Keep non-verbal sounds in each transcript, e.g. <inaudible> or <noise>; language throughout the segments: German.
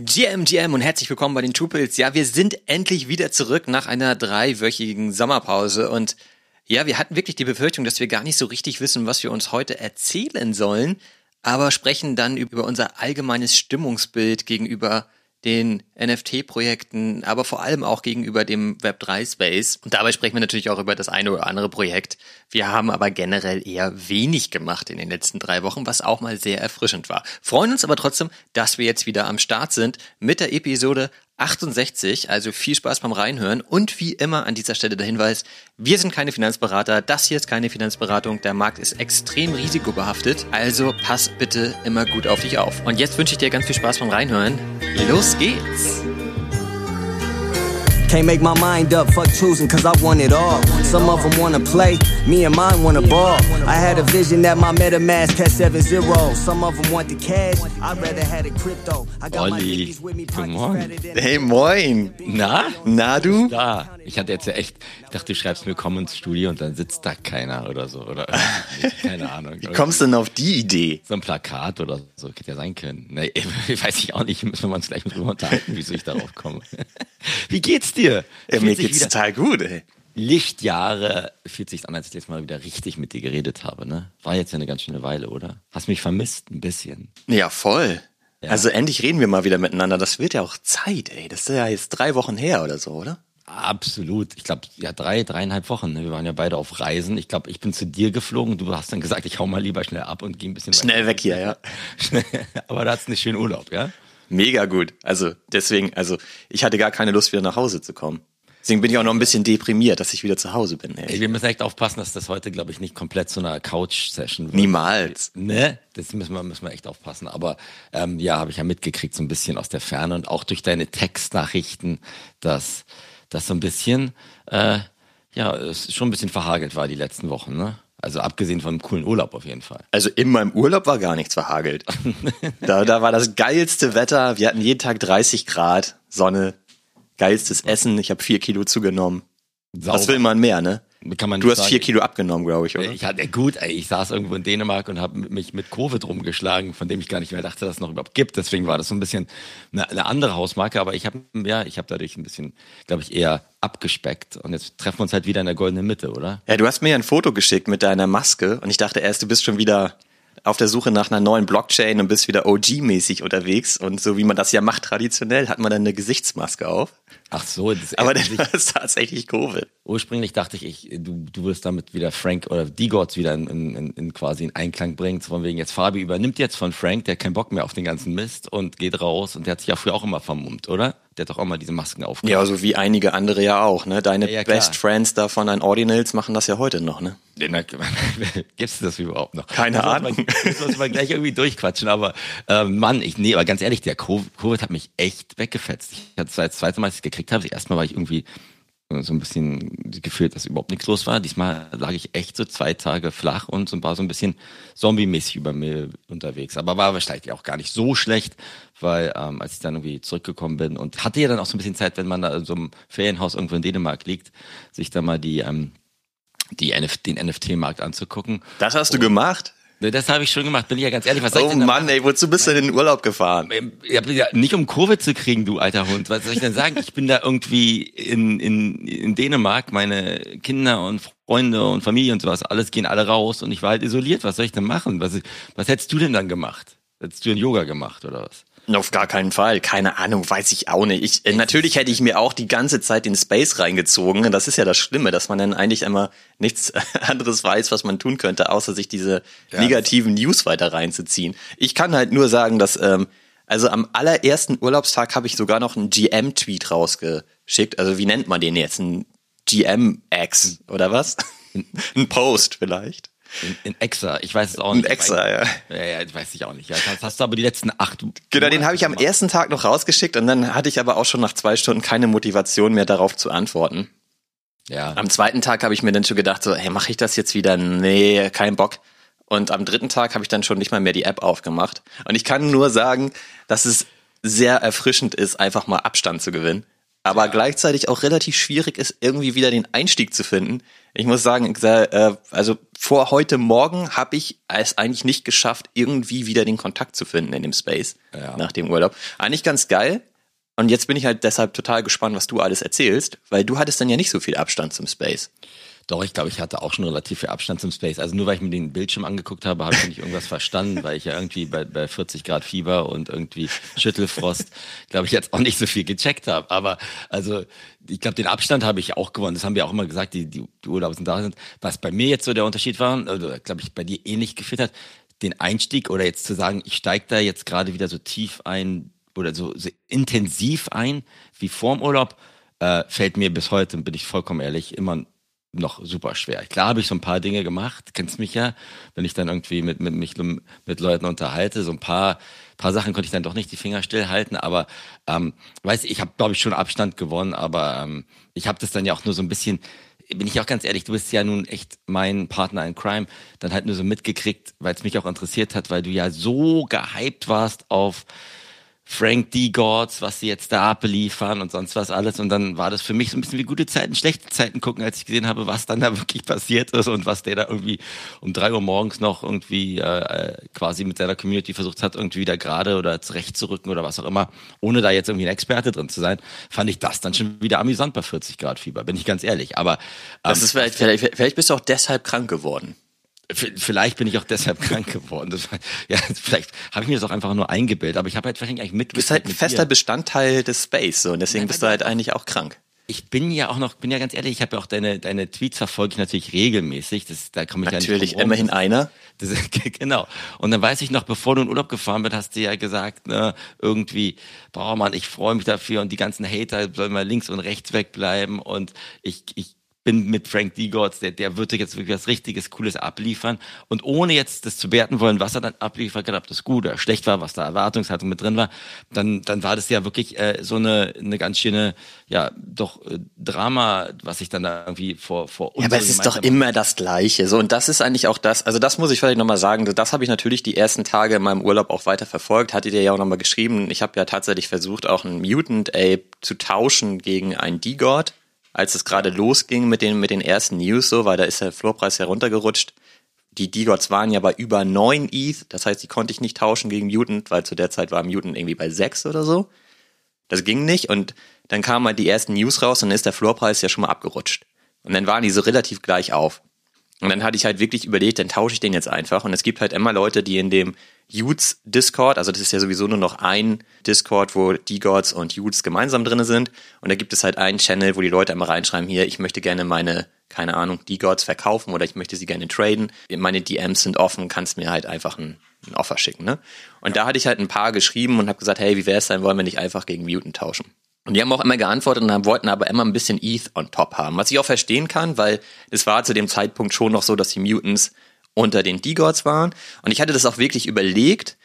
GM, GM und herzlich willkommen bei den Tupils. Ja, wir sind endlich wieder zurück nach einer dreiwöchigen Sommerpause und ja, wir hatten wirklich die Befürchtung, dass wir gar nicht so richtig wissen, was wir uns heute erzählen sollen, aber sprechen dann über unser allgemeines Stimmungsbild gegenüber den NFT-Projekten, aber vor allem auch gegenüber dem Web3-Space. Und dabei sprechen wir natürlich auch über das eine oder andere Projekt. Wir haben aber generell eher wenig gemacht in den letzten drei Wochen, was auch mal sehr erfrischend war. Freuen uns aber trotzdem, dass wir jetzt wieder am Start sind mit der Episode 68. Also viel Spaß beim Reinhören und wie immer an dieser Stelle der Hinweis, wir sind keine Finanzberater, das hier ist keine Finanzberatung, der Markt ist extrem risikobehaftet, also pass bitte immer gut auf dich auf. Und jetzt wünsche ich dir ganz viel Spaß beim Reinhören. Los geht's! Can't make my mind up, fuck choosing, cause I want it all. Some of them wanna play, me and mine wanna ball. I had a vision that my MetaMask had seven zeros. Some of them want the cash, I'd rather had a crypto. I got my with me, Hey, moin! Na? Na du? Da. Ich hatte jetzt ja echt, ich dachte, du schreibst mir komm ins Studio und dann sitzt da keiner oder so. Oder <laughs> keine Ahnung. Wie kommst du denn auf die Idee? So ein Plakat oder so, hätte ja sein können. Nee, <laughs> weiß ich auch nicht, müssen wir uns gleich mit drüber unterhalten, wieso ich darauf komme. <laughs> <laughs> Wie geht's dir? Ja, mir geht's total gut, ey. Lichtjahre fühlt sich an, als ich jetzt mal wieder richtig mit dir geredet habe, ne? War jetzt ja eine ganz schöne Weile, oder? Hast mich vermisst ein bisschen. Ja, voll. Ja. Also endlich reden wir mal wieder miteinander. Das wird ja auch Zeit, ey. Das ist ja jetzt drei Wochen her oder so, oder? Absolut. Ich glaube, ja, drei, dreieinhalb Wochen. ne? Wir waren ja beide auf Reisen. Ich glaube, ich bin zu dir geflogen. Du hast dann gesagt, ich hau mal lieber schnell ab und geh ein bisschen Schnell weg hier, ja. <laughs> Schnell. Aber da hat's einen schönen Urlaub, ja? Mega gut. Also deswegen, also ich hatte gar keine Lust, wieder nach Hause zu kommen. Deswegen bin ich auch noch ein bisschen deprimiert, dass ich wieder zu Hause bin. Ey, wir müssen echt aufpassen, dass das heute, glaube ich, nicht komplett zu einer Couch-Session wird. Niemals. Ne? Das müssen wir, müssen wir echt aufpassen. Aber ähm, ja, habe ich ja mitgekriegt, so ein bisschen aus der Ferne und auch durch deine Textnachrichten, dass das so ein bisschen, äh, ja, es schon ein bisschen verhagelt war die letzten Wochen, ne? Also abgesehen von einem coolen Urlaub auf jeden Fall. Also in meinem Urlaub war gar nichts verhagelt. <laughs> da, da war das geilste Wetter. Wir hatten jeden Tag 30 Grad, Sonne, geilstes Essen. Ich habe vier Kilo zugenommen. Was will man mehr, ne? Kann man Du hast sagen. vier Kilo abgenommen, glaube ich, oder? Ich hatte gut, ey, ich saß irgendwo in Dänemark und habe mich mit Covid rumgeschlagen, von dem ich gar nicht mehr dachte, dass es noch überhaupt gibt. Deswegen war das so ein bisschen eine, eine andere Hausmarke, aber ich habe ja, ich habe dadurch ein bisschen, glaube ich, eher abgespeckt. Und jetzt treffen wir uns halt wieder in der goldenen Mitte, oder? Ja, du hast mir ja ein Foto geschickt mit deiner Maske und ich dachte erst, du bist schon wieder auf der Suche nach einer neuen Blockchain und bist wieder OG-mäßig unterwegs und so wie man das ja macht traditionell, hat man dann eine Gesichtsmaske auf. Ach so, das Aber war es tatsächlich Covid. Ursprünglich dachte ich, ich du, du wirst damit wieder Frank oder die Gods wieder in, in, in quasi in Einklang bringen. Von wegen jetzt Fabi übernimmt jetzt von Frank, der hat keinen Bock mehr auf den ganzen Mist und geht raus und der hat sich ja früher auch immer vermummt, oder? Der hat doch auch mal diese Masken aufgehabt. Ja, so wie einige andere ja auch, ne? Deine Ja, ja. Best Friends da von deinen Ordinals machen das ja heute noch, ne? <laughs> Gibt's das überhaupt noch? Keine Das Ahnung. Das muss man gleich irgendwie durchquatschen, aber ähm, Mann, ich nee, aber ganz ehrlich, der Covid, hat mich echt weggefetzt. Ich hatte das zweite Mal, als ich gekriegt habe, das erste Mal war ich irgendwie so ein bisschen gefühlt, dass überhaupt nichts los war. Diesmal lag ich echt so zwei Tage flach und so war so ein bisschen zombie-mäßig über mir unterwegs. Aber war wahrscheinlich auch gar nicht so schlecht, weil ähm, als ich dann irgendwie zurückgekommen bin und hatte ja dann auch so ein bisschen Zeit, wenn man da in so einem Ferienhaus irgendwo in Dänemark liegt, sich da mal die ähm, die NF den NFT-Markt anzugucken. Das hast du gemacht? Ne, Das habe ich schon gemacht, bin ich ja ganz ehrlich. Was soll Oh denn Mann, ey, wozu bist du denn in den Urlaub gefahren? ähm, Ja, nicht um Covid zu kriegen, du alter Hund. Was soll ich denn sagen? Ich bin da irgendwie in, in, in Dänemark, meine Kinder und Freunde und Familie und sowas, alles gehen alle raus und ich war halt isoliert. Was soll ich denn machen? Was, was hättest du denn dann gemacht? Hättest du ein Yoga gemacht oder was? Auf gar keinen Fall. Keine Ahnung, weiß ich auch nicht. Ich, äh, natürlich hätte ich mir auch die ganze Zeit den Space reingezogen. Das ist ja das Schlimme, dass man dann eigentlich immer nichts <laughs> anderes weiß, was man tun könnte, außer sich diese negativen News weiter reinzuziehen. Ich kann halt nur sagen, dass, ähm, also am allerersten Urlaubstag habe ich sogar noch einen GM-Tweet rausgeschickt. Also wie nennt man den jetzt? Ein GM-X oder was? Ein <laughs> Post vielleicht. In, in Exa, ich weiß es auch nicht. Exa, ja. Ja, ja, weiß ich auch nicht. Ja, das hast du aber die letzten acht. Genau, den habe ich am Monate ersten Tag noch rausgeschickt und dann hatte ich aber auch schon nach zwei Stunden keine Motivation mehr darauf zu antworten. gemacht. Ja. Am zweiten Tag habe ich mir dann schon gedacht, so, hey, mache ich das jetzt wieder? Nee, kein Bock. Und am dritten Tag habe ich dann schon nicht mal mehr die App aufgemacht. Und ich kann nur sagen, dass es sehr erfrischend ist, einfach mal Abstand zu gewinnen. aber gleichzeitig auch relativ schwierig ist, irgendwie wieder den Einstieg zu finden. Ich muss sagen, äh, also vor heute Morgen habe ich es eigentlich nicht geschafft, irgendwie wieder den Kontakt zu finden in dem Space Ja. nach dem Urlaub. Eigentlich ganz geil. Und jetzt bin ich halt deshalb total gespannt, was du alles erzählst, weil du hattest dann ja nicht so viel Abstand zum Space. Doch, ich glaube, ich hatte auch schon relativ viel Abstand zum Space. Also nur weil ich mir den Bildschirm angeguckt habe, habe ich nicht irgendwas <laughs> verstanden, weil ich ja irgendwie bei, bei 40 Grad Fieber und irgendwie Schüttelfrost, glaube ich, jetzt auch nicht so viel gecheckt habe. Aber also ich glaube, den Abstand habe ich auch gewonnen. Das haben wir auch immer gesagt, die, die, die Urlauber sind da sind. Was bei mir jetzt so der Unterschied war, oder glaube ich, bei dir ähnlich geführt hat, den Einstieg oder jetzt zu sagen, ich steige da jetzt gerade wieder so tief ein oder so, so intensiv ein wie vorm Urlaub, äh, fällt mir bis heute, bin ich vollkommen ehrlich, immer noch super schwer. Klar habe ich so ein paar Dinge gemacht, kennst mich ja, wenn ich dann irgendwie mit, mit mich mit Leuten unterhalte, so ein paar paar Sachen konnte ich dann doch nicht die Finger stillhalten, aber ähm, weiß ich habe glaube ich schon Abstand gewonnen, aber ähm, ich habe das dann ja auch nur so ein bisschen bin ich auch ganz ehrlich, du bist ja nun echt mein Partner in Crime, dann halt nur so mitgekriegt, weil es mich auch interessiert hat, weil du ja so gehypt warst auf Frank D. Gords, was sie jetzt da abliefern und sonst was alles. Und dann war das für mich so ein bisschen wie gute Zeiten, schlechte Zeiten gucken, als ich gesehen habe, was dann da <laughs> wirklich passiert ist und was der da irgendwie um drei Uhr morgens noch irgendwie äh, quasi mit seiner Community versucht hat, irgendwie wieder gerade oder zurechtzurücken oder was auch immer, ohne da jetzt irgendwie ein Experte drin zu sein, fand ich das dann schon wieder amüsant bei 40 Grad Fieber, bin ich ganz ehrlich. Aber ähm, das ist vielleicht, vielleicht, vielleicht bist du auch deshalb krank geworden. Vielleicht bin ich auch deshalb <laughs> krank geworden. Das war, ja, vielleicht habe ich mir das auch einfach nur eingebildet, aber ich habe halt wahrscheinlich eigentlich mit. Du bist halt ein fester dir. Bestandteil des Space so und deswegen ja, bist du halt eigentlich auch krank. Ich bin ja auch noch, bin ja ganz ehrlich, ich habe ja auch deine deine Tweets verfolge ich natürlich regelmäßig. Das, da komme ich natürlich ja nicht immerhin einer. Das, <laughs> genau. Und dann weiß ich noch, bevor du in Urlaub gefahren bist, hast du ja gesagt, ne, irgendwie, boah Mann, ich freue mich dafür und die ganzen Hater sollen mal links und rechts wegbleiben und ich ich bin mit Frank Digords, der, der würde jetzt wirklich was richtiges, cooles abliefern. Und ohne jetzt das zu werten wollen, was er dann abliefert, ob das gut oder schlecht war, was da Erwartungshaltung mit drin war, dann, dann war das ja wirklich äh, so eine, eine ganz schöne, ja, doch äh, Drama, was ich dann da irgendwie vor, vor uns. Ja, aber es ist doch immer das Gleiche. So, und das ist eigentlich auch das, also das muss ich vielleicht nochmal sagen, das habe ich natürlich die ersten Tage in meinem Urlaub auch weiter verfolgt, hattet ihr ja auch nochmal geschrieben. Ich habe ja tatsächlich versucht, auch einen Mutant Ape zu tauschen gegen einen D-God als es gerade losging mit den, mit den ersten News, so, weil da ist der Floorpreis heruntergerutscht. Die D-Gods waren ja bei über 9 ETH, das heißt, die konnte ich nicht tauschen gegen Mutant, weil zu der Zeit war Mutant irgendwie bei 6 oder so. Das ging nicht und dann kamen halt die ersten News raus und dann ist der Floorpreis ja schon mal abgerutscht. Und dann waren die so relativ gleich auf. Und dann hatte ich halt wirklich überlegt, dann tausche ich den jetzt einfach. Und es gibt halt immer Leute, die in dem Utes Discord, also das ist ja sowieso nur noch ein Discord, wo D-Gods und Utes gemeinsam drinne sind. Und da gibt es halt einen Channel, wo die Leute immer reinschreiben, hier, ich möchte gerne meine, keine Ahnung, D-Gods verkaufen oder ich möchte sie gerne traden. Meine DMs sind offen, kannst mir halt einfach ein, ein Offer schicken, ne? Und ja. da hatte ich halt ein paar geschrieben und habe gesagt, hey, wie wäre es sein, wollen wir nicht einfach gegen Mutant tauschen? Und die haben auch immer geantwortet und haben, wollten aber immer ein bisschen ETH on top haben. Was ich auch verstehen kann, weil es war zu dem Zeitpunkt schon noch so, dass die Mutants unter den D-Gods waren. Und ich hatte das auch wirklich überlegt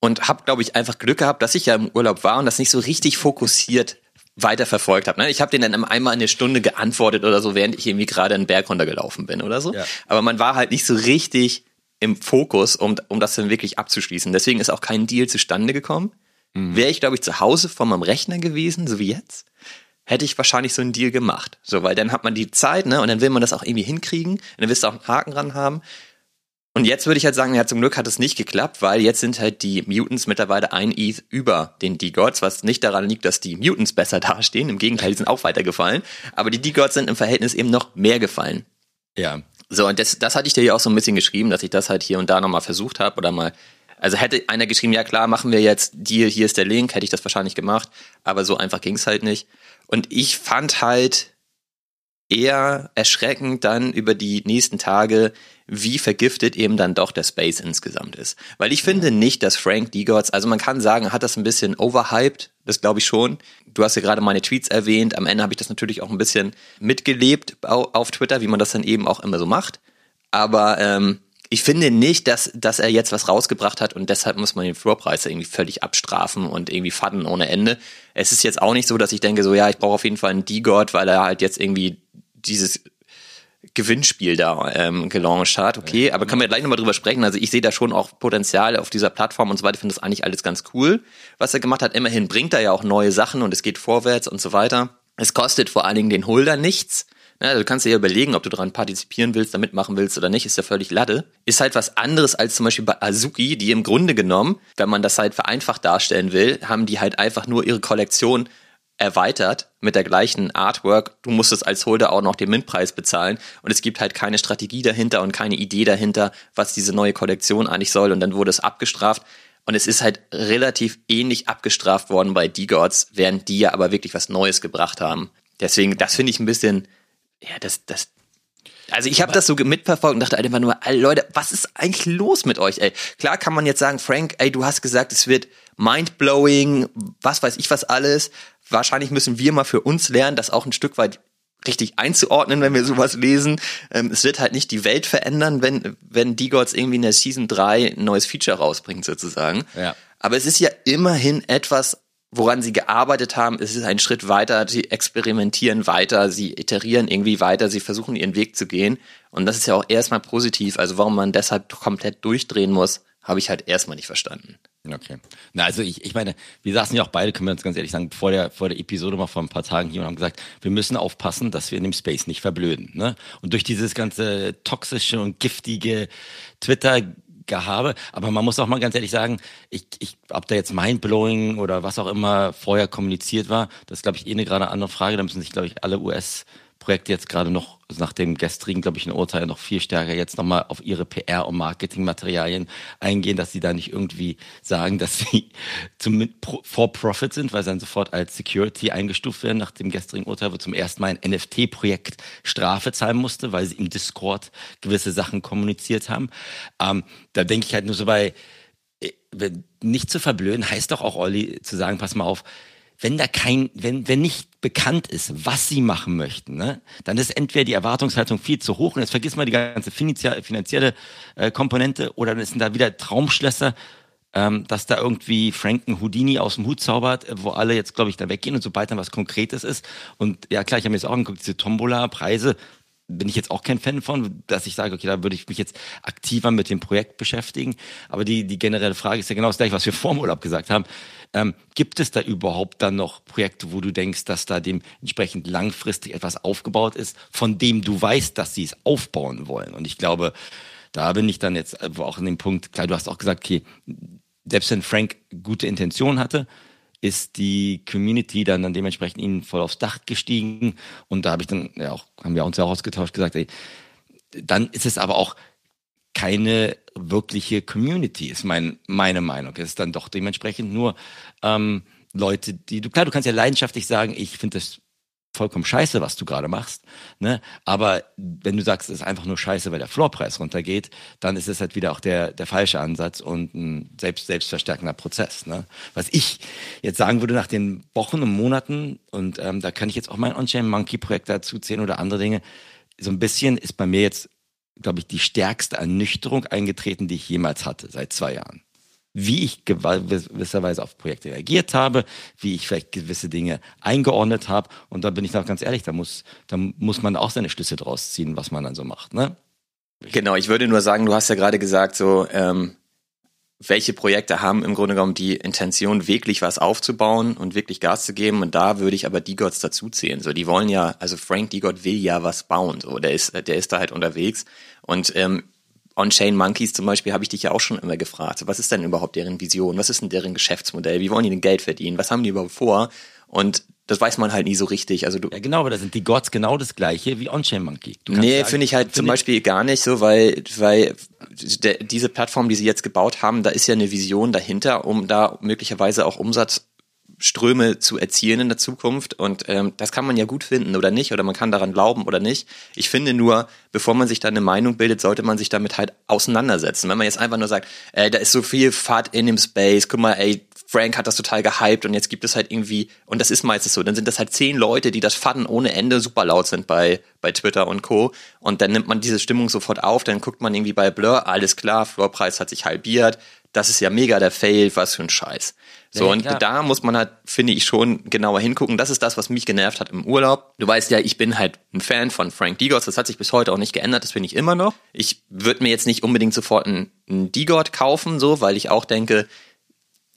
und habe, glaube ich, einfach Glück gehabt, dass ich ja im Urlaub war und das nicht so richtig fokussiert weiter verfolgt habe. Ne? Ich habe den dann einmal eine Stunde geantwortet oder so, während ich irgendwie gerade einen Berg runtergelaufen bin oder so. Ja. Aber man war halt nicht so richtig im Fokus, um, um das dann wirklich abzuschließen. Deswegen ist auch kein Deal zustande gekommen. Mhm. Wäre ich, glaube ich, zu Hause vor meinem Rechner gewesen, so wie jetzt, hätte ich wahrscheinlich so einen Deal gemacht. So, weil dann hat man die Zeit, ne, und dann will man das auch irgendwie hinkriegen, und dann willst du auch einen Haken ran haben. Und jetzt würde ich halt sagen, ja, zum Glück hat es nicht geklappt, weil jetzt sind halt die Mutants mittlerweile ein ETH über den D-Gods, was nicht daran liegt, dass die Mutants besser <laughs> dastehen. Im Gegenteil, die sind auch weitergefallen. Aber die D-Gods sind im Verhältnis eben noch mehr gefallen. Ja. So, und das, das hatte ich dir ja auch so ein bisschen geschrieben, dass ich das halt hier und da nochmal versucht habe oder mal. Also hätte einer geschrieben, ja klar, machen wir jetzt Deal, hier ist der Link, hätte ich das wahrscheinlich gemacht. Aber so einfach ging es halt nicht. Und ich fand halt eher erschreckend dann über die nächsten Tage, wie vergiftet eben dann doch der Space insgesamt ist. Weil ich finde nicht, dass Frank Digotz, also man kann sagen, hat das ein bisschen overhyped, das glaube ich schon. Du hast ja gerade meine Tweets erwähnt, am Ende habe ich das natürlich auch ein bisschen mitgelebt auf Twitter, wie man das dann eben auch immer so macht. Aber ähm, ich finde nicht, dass, dass er jetzt was rausgebracht hat und deshalb muss man den Floorpreis irgendwie völlig abstrafen und irgendwie fadden ohne Ende. Es ist jetzt auch nicht so, dass ich denke, so ja, ich brauche auf jeden Fall einen D-God, weil er halt jetzt irgendwie dieses Gewinnspiel da ähm, gelauncht hat. Okay, aber können wir gleich nochmal drüber sprechen. Also ich sehe da schon auch Potenzial auf dieser Plattform und so weiter. Ich finde das eigentlich alles ganz cool, was er gemacht hat. Immerhin bringt er ja auch neue Sachen und es geht vorwärts und so weiter. Es kostet vor allen Dingen den Holder nichts. Ja, du kannst dir ja überlegen, ob du daran partizipieren willst, da mitmachen willst oder nicht, ist ja völlig Latte. Ist halt was anderes als zum Beispiel bei Azuki, die im Grunde genommen, wenn man das halt vereinfacht darstellen will, haben die halt einfach nur ihre Kollektion erweitert mit der gleichen Artwork. Du musstest als Holder auch noch den Mintpreis bezahlen und es gibt halt keine Strategie dahinter und keine Idee dahinter, was diese neue Kollektion eigentlich soll und dann wurde es abgestraft. Und es ist halt relativ ähnlich abgestraft worden bei D-Gods, während die ja aber wirklich was Neues gebracht haben. Deswegen, das finde ich ein bisschen, ja, das, das, also ich habe das so mitverfolgt und dachte einfach nur, Leute, was ist eigentlich los mit euch, ey? Klar kann man jetzt sagen, Frank, ey, du hast gesagt, es wird mindblowing, was weiß ich was alles. Wahrscheinlich müssen wir mal für uns lernen, das auch ein Stück weit richtig einzuordnen, wenn wir sowas lesen. Ähm, es wird halt nicht die Welt verändern, wenn, wenn D-Gods irgendwie in der Season 3 ein neues Feature rausbringt, sozusagen. Ja. Aber es ist ja immerhin etwas, woran sie gearbeitet haben. Es ist ein Schritt weiter, sie experimentieren weiter, sie iterieren irgendwie weiter, sie versuchen ihren Weg zu gehen. Und das ist ja auch erstmal positiv. Also warum man deshalb komplett durchdrehen muss, habe ich halt erstmal nicht verstanden. Okay. Na, also ich, ich meine, wir saßen ja auch beide, können wir uns ganz ehrlich sagen, vor der, vor der Episode mal vor ein paar Tagen hier und haben gesagt, wir müssen aufpassen, dass wir in dem Space nicht verblöden. Ne? Und durch dieses ganze toxische und giftige Twitter Gehabe. Aber man muss auch mal ganz ehrlich sagen, ich, ich, ob da jetzt Mindblowing oder was auch immer vorher kommuniziert war, das ist, glaube ich, eh eine gerade andere Frage. Da müssen sich, glaube ich, alle US- Projekte jetzt gerade noch also nach dem gestrigen, glaube ich, ein Urteil noch viel stärker jetzt nochmal auf ihre PR- und Marketingmaterialien eingehen, dass sie da nicht irgendwie sagen, dass sie <laughs> zum for Profit sind, weil sie dann sofort als Security eingestuft werden nach dem gestrigen Urteil, wo zum ersten Mal ein NFT-Projekt Strafe zahlen musste, weil sie im Discord gewisse Sachen kommuniziert haben. Ähm, da denke ich halt nur so bei, äh, nicht zu verblöden, heißt doch auch, Olli, zu sagen, pass mal auf, wenn da kein, wenn, wenn nicht bekannt ist, was sie machen möchten, ne, dann ist entweder die Erwartungshaltung viel zu hoch und jetzt vergisst man die ganze finanzielle äh, Komponente oder dann sind da wieder Traumschlösser, ähm, dass da irgendwie Franken Houdini aus dem Hut zaubert, wo alle jetzt, glaube ich, da weggehen und sobald dann was Konkretes ist und ja klar, ich habe mir jetzt auch angeguckt, diese Tombola-Preise, bin ich jetzt auch kein Fan von, dass ich sage, okay, da würde ich mich jetzt aktiver mit dem Projekt beschäftigen. Aber die, die generelle Frage ist ja genau das gleiche, was wir vor dem Urlaub gesagt haben. Ähm, gibt es da überhaupt dann noch Projekte, wo du denkst, dass da dementsprechend langfristig etwas aufgebaut ist, von dem du weißt, dass sie es aufbauen wollen? Und ich glaube, da bin ich dann jetzt auch in dem Punkt, klar, du hast auch gesagt, okay, selbst wenn Frank gute Intentionen hatte, ist die Community dann, dann dementsprechend ihnen voll aufs Dach gestiegen. Und da habe ich dann, ja auch, haben wir uns ja auch ausgetauscht, gesagt, ey, dann ist es aber auch keine wirkliche Community, ist mein, meine Meinung. Es ist dann doch dementsprechend nur ähm, Leute, die du, klar, du kannst ja leidenschaftlich sagen, ich finde das vollkommen scheiße, was du gerade machst. Ne? Aber wenn du sagst, es ist einfach nur scheiße, weil der Floorpreis runtergeht, dann ist es halt wieder auch der, der falsche Ansatz und ein selbst, selbstverstärkender Prozess. Ne? Was ich jetzt sagen würde nach den Wochen und Monaten, und ähm, da kann ich jetzt auch mein On-Chain Monkey-Projekt dazu zählen oder andere Dinge, so ein bisschen ist bei mir jetzt, glaube ich, die stärkste Ernüchterung eingetreten, die ich jemals hatte, seit zwei Jahren wie ich gewisserweise auf Projekte reagiert habe, wie ich vielleicht gewisse Dinge eingeordnet habe. Und da bin ich auch ganz ehrlich, da muss, da muss man auch seine Schlüsse draus ziehen, was man dann so macht. Ne? Genau, ich würde nur sagen, du hast ja gerade gesagt, so ähm, welche Projekte haben im Grunde genommen die Intention, wirklich was aufzubauen und wirklich Gas zu geben. Und da würde ich aber D-Gods dazu zählen. So, die wollen ja, also Frank D-God will ja was bauen. So, der ist, der ist da halt unterwegs. Und ähm, On-Chain Monkeys zum Beispiel habe ich dich ja auch schon immer gefragt. Was ist denn überhaupt deren Vision? Was ist denn deren Geschäftsmodell? Wie wollen die denn Geld verdienen? Was haben die überhaupt vor? Und das weiß man halt nie so richtig. Also du ja, genau, aber da sind die Gods genau das gleiche wie On-Chain Monkey. Nee, finde ich halt zum Beispiel gar nicht so, weil, weil der, diese Plattform, die sie jetzt gebaut haben, da ist ja eine Vision dahinter, um da möglicherweise auch Umsatz Ströme zu erzielen in der Zukunft. Und ähm, das kann man ja gut finden oder nicht, oder man kann daran glauben oder nicht. Ich finde nur, bevor man sich da eine Meinung bildet, sollte man sich damit halt auseinandersetzen. Wenn man jetzt einfach nur sagt, ey, da ist so viel Fahrt in dem Space, guck mal, ey, Frank hat das total gehypt und jetzt gibt es halt irgendwie, und das ist meistens so, dann sind das halt zehn Leute, die das Faden ohne Ende super laut sind bei, bei Twitter und Co. Und dann nimmt man diese Stimmung sofort auf, dann guckt man irgendwie bei Blur, alles klar, Floorpreis hat sich halbiert, das ist ja mega der Fail, was für ein Scheiß. So, ja, und klar. da muss man halt, finde ich, schon genauer hingucken. Das ist das, was mich genervt hat im Urlaub. Du weißt ja, ich bin halt ein Fan von Frank Digos. Das hat sich bis heute auch nicht geändert. Das finde ich immer noch. Ich würde mir jetzt nicht unbedingt sofort einen, einen Digord kaufen, so, weil ich auch denke,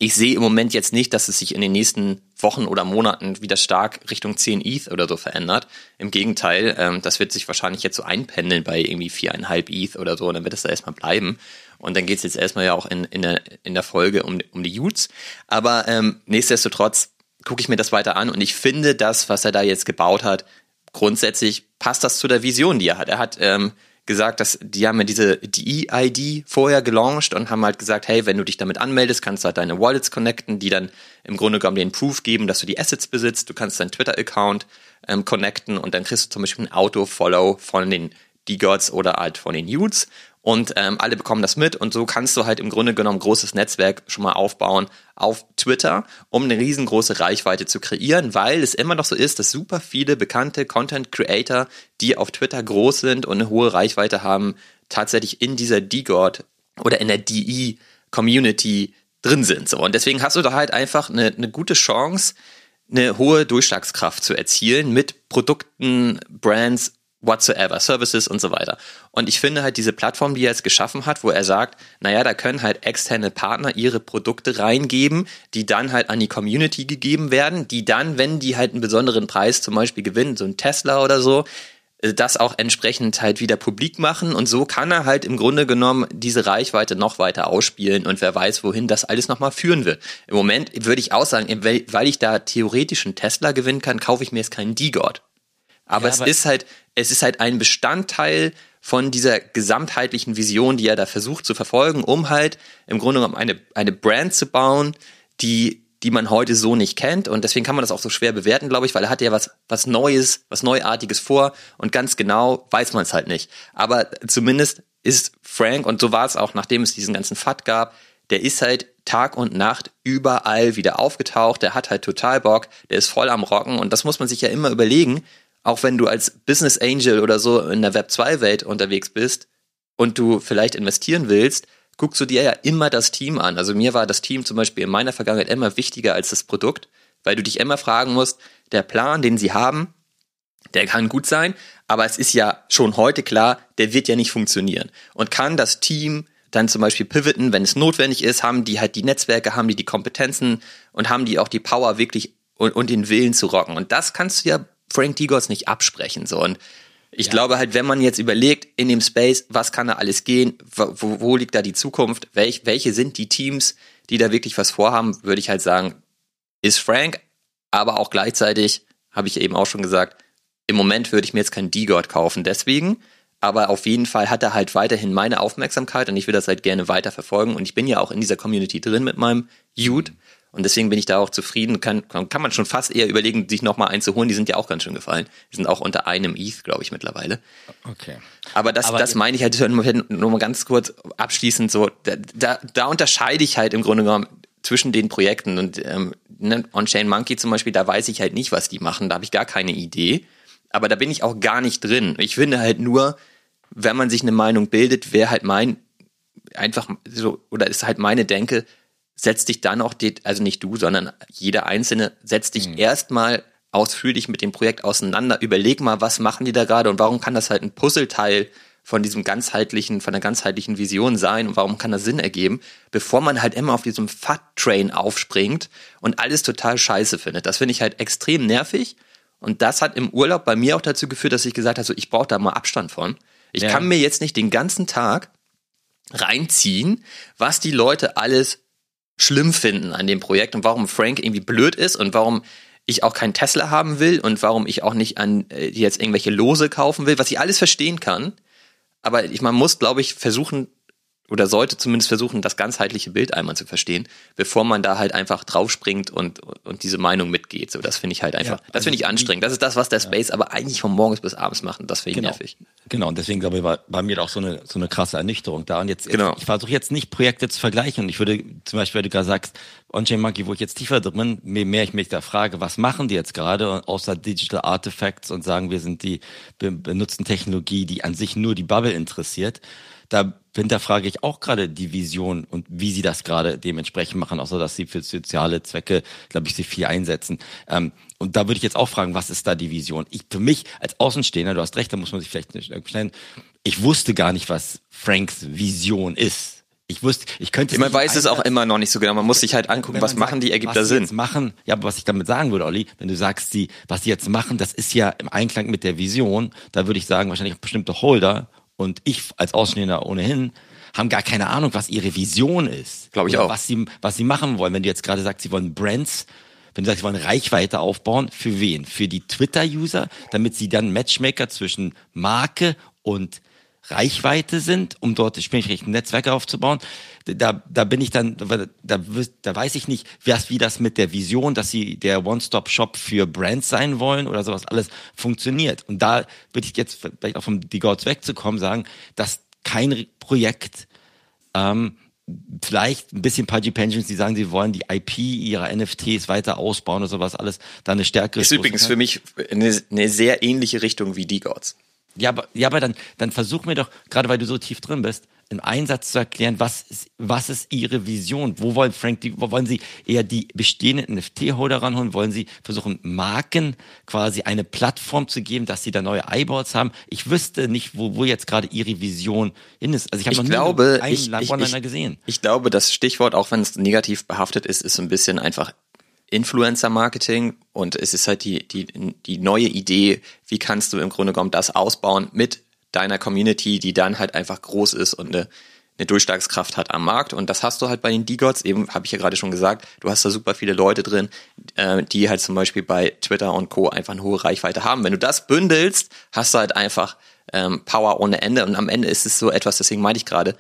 ich sehe im Moment jetzt nicht, dass es sich in den nächsten Wochen oder Monaten wieder stark Richtung 10 ETH oder so verändert. Im Gegenteil, ähm, das wird sich wahrscheinlich jetzt so einpendeln bei irgendwie viereinhalb ETH oder so und dann wird es da erstmal bleiben. Und dann geht es jetzt erstmal ja auch in, in, der, in der Folge um, um die Utes. Aber ähm, nichtsdestotrotz gucke ich mir das weiter an und ich finde das, was er da jetzt gebaut hat, grundsätzlich passt das zu der Vision, die er hat. Er hat ähm, gesagt, dass die haben ja diese DE-ID vorher gelauncht und haben halt gesagt, hey, wenn du dich damit anmeldest, kannst du halt deine Wallets connecten, die dann im Grunde genommen den Proof geben, dass du die Assets besitzt. Du kannst deinen Twitter-Account ähm, connecten und dann kriegst du zum Beispiel ein Auto-Follow von den D-Gods oder halt von den Nudes und ähm, alle bekommen das mit und so kannst du halt im Grunde genommen ein großes Netzwerk schon mal aufbauen auf Twitter, um eine riesengroße Reichweite zu kreieren, weil es immer noch so ist, dass super viele bekannte Content Creator, die auf Twitter groß sind und eine hohe Reichweite haben, tatsächlich in dieser D-God oder in der DE Community drin sind. So. Und deswegen hast du da halt einfach eine, eine gute Chance, eine hohe Durchschlagskraft zu erzielen mit Produkten, Brands whatsoever, Services und so weiter. Und ich finde halt diese Plattform, die er jetzt geschaffen hat, wo er sagt, naja, da können halt externe Partner ihre Produkte reingeben, die dann halt an die Community gegeben werden, die dann, wenn die halt einen besonderen Preis zum Beispiel gewinnen, so ein Tesla oder so, äh, das auch entsprechend halt wieder publik machen und so kann er halt im Grunde genommen diese Reichweite noch weiter ausspielen und wer weiß, wohin das alles nochmal führen wird. Im Moment würde ich auch sagen, weil ich da theoretisch einen Tesla gewinnen kann, kaufe ich mir jetzt keinen D-God. Aber ja, es ist halt, es ist halt ein Bestandteil von dieser gesamtheitlichen Vision, die er da versucht zu verfolgen, um halt im Grunde genommen eine, eine Brand zu bauen, die, die man heute so nicht kennt. Und deswegen kann man das auch so schwer bewerten, glaube ich, weil er hat ja was, was Neues, was Neuartiges vor und ganz genau weiß man es halt nicht. Aber zumindest ist Frank, und so war es auch, nachdem es diesen ganzen FAT gab, der ist halt Tag und Nacht überall wieder aufgetaucht, der hat halt total Bock, der ist voll am Rocken und das muss man sich ja immer überlegen, auch wenn du als Business Angel oder so in der Web 2 Welt unterwegs bist und du vielleicht investieren willst, guckst du dir ja immer das Team an. Also mir war das Team zum Beispiel in meiner Vergangenheit immer wichtiger als das Produkt, weil du dich immer fragen musst, der Plan, den sie haben, der kann gut sein, aber es ist ja schon heute klar, der wird ja nicht funktionieren. Und kann das Team dann zum Beispiel pivoten, wenn es notwendig ist, haben die halt die Netzwerke, haben die die Kompetenzen und haben die auch die Power wirklich und, und den Willen zu rocken. Und das kannst du ja Frank Digos nicht absprechen. So. Und ich ja. glaube halt, wenn man jetzt überlegt, in dem Space, was kann da alles gehen, wo, wo liegt da die Zukunft, welch, welche sind die Teams, die da wirklich was vorhaben, würde ich halt sagen, ist Frank, aber auch gleichzeitig, habe ich eben auch schon gesagt, im Moment würde ich mir jetzt keinen D-God kaufen, deswegen, aber auf jeden Fall hat er halt weiterhin meine Aufmerksamkeit und ich will das halt gerne weiter verfolgen und ich bin ja auch in dieser Community drin mit meinem Jude und deswegen bin ich da auch zufrieden. Kann, kann man schon fast eher überlegen, sich nochmal einzuholen. Die sind ja auch ganz schön gefallen. Die sind auch unter einem ETH, glaube ich, mittlerweile. Okay. Aber das, Aber das meine ich halt nur mal ganz kurz abschließend so. Da, da, da unterscheide ich halt im Grunde genommen zwischen den Projekten. Und ähm, ne, On-Chain Monkey zum Beispiel, da weiß ich halt nicht, was die machen. Da habe ich gar keine Idee. Aber da bin ich auch gar nicht drin. Ich finde halt nur, wenn man sich eine Meinung bildet, wäre halt mein, einfach so, oder ist halt meine Denke, setz dich dann auch, also nicht du, sondern jeder Einzelne, setzt dich mhm. erstmal ausführlich mit dem Projekt auseinander, überleg mal, was machen die da gerade und warum kann das halt ein Puzzleteil von diesem ganzheitlichen, von der ganzheitlichen Vision sein und warum kann das Sinn ergeben, bevor man halt immer auf diesem Fat-Train aufspringt und alles total scheiße findet. Das finde ich halt extrem nervig und das hat im Urlaub bei mir auch dazu geführt, dass ich gesagt habe, so, ich brauche da mal Abstand von. Ich ja. kann mir jetzt nicht den ganzen Tag reinziehen, was die Leute alles schlimm finden an dem Projekt und warum Frank irgendwie blöd ist und warum ich auch keinen Tesla haben will und warum ich auch nicht an äh, jetzt irgendwelche Lose kaufen will, was ich alles verstehen kann. Aber ich, man muss, glaube ich, versuchen, oder sollte zumindest versuchen, das ganzheitliche Bild einmal zu verstehen, bevor man da halt einfach draufspringt und, und diese Meinung mitgeht. So, das finde ich halt einfach, ja, also das finde ich anstrengend. Das ist das, was der Space ja. aber eigentlich von morgens bis abends macht und das finde ich genau. nervig. Genau, und deswegen glaube ich, war bei mir auch so eine, so eine krasse Ernüchterung da. Und jetzt, genau. ich versuche jetzt nicht Projekte zu vergleichen. Und ich würde zum Beispiel, wenn du gerade sagst, On-Chain Monkey, wo ich jetzt tiefer drin, je mehr ich mich da frage, was machen die jetzt gerade, außer Digital Artifacts und sagen, wir sind die, wir benutzen Technologie, die an sich nur die Bubble interessiert da hinterfrage ich auch gerade die Vision und wie sie das gerade dementsprechend machen, außer dass sie für soziale Zwecke, glaube ich, sie viel einsetzen. Ähm, und da würde ich jetzt auch fragen, was ist da die Vision? Ich, für mich als Außenstehender, du hast recht, da muss man sich vielleicht nicht stellen. Ich wusste gar nicht, was Franks Vision ist. Ich wusste, ich könnte. Man weiß es auch immer noch nicht so genau. Man muss sich halt angucken, was machen die, ergibt da Sinn. Machen, ja, aber was ich damit sagen würde, Olli, wenn du sagst, die, was die jetzt machen, das ist ja im Einklang mit der Vision. Da würde ich sagen, wahrscheinlich bestimmte Holder und ich als Ausstehender ohnehin haben gar keine Ahnung, was ihre Vision ist. Glaube ich auch. Was sie, was sie machen wollen. Wenn du jetzt gerade sagst, sie wollen Brands, wenn du sagst, sie wollen Reichweite aufbauen, für wen? Für die Twitter-User, damit sie dann Matchmaker zwischen Marke und Reichweite sind, um dort entsprechend Netzwerke aufzubauen. Da, da bin ich dann, da, da, weiß ich nicht, was, wie das mit der Vision, dass sie der One-Stop-Shop für Brands sein wollen oder sowas alles funktioniert. Und da würde ich jetzt vielleicht auch vom Die Gods wegzukommen sagen, dass kein Projekt ähm, vielleicht ein bisschen Pudgy Pensions, die sagen, sie wollen die IP ihrer NFTs weiter ausbauen oder sowas alles, da eine stärkere. Ist übrigens für mich eine, eine sehr ähnliche Richtung wie die Gods. Ja, aber, ja, aber dann, dann versuch mir doch, gerade weil du so tief drin bist, in Einsatz zu erklären, was ist, was ist Ihre Vision? Wo wollen Frank, die, wo wollen Sie eher die bestehenden NFT-Holder ranholen? Wollen Sie versuchen, Marken quasi eine Plattform zu geben, dass Sie da neue Eyeballs haben? Ich wüsste nicht, wo, wo jetzt gerade Ihre Vision hin ist. Also ich habe noch glaube, nie einen ich, ich, gesehen. Ich glaube, das Stichwort, auch wenn es negativ behaftet ist, ist so ein bisschen einfach Influencer-Marketing und es ist halt die, die, die neue Idee, wie kannst du im Grunde genommen das ausbauen mit deiner Community, die dann halt einfach groß ist und eine, eine Durchschlagskraft hat am Markt. Und das hast du halt bei den D-Gods, eben habe ich ja gerade schon gesagt, du hast da super viele Leute drin, äh, die halt zum Beispiel bei Twitter und Co. einfach eine hohe Reichweite haben. Wenn du das bündelst, hast du halt einfach ähm, Power ohne Ende. Und am Ende ist es so etwas, deswegen meinte ich gerade,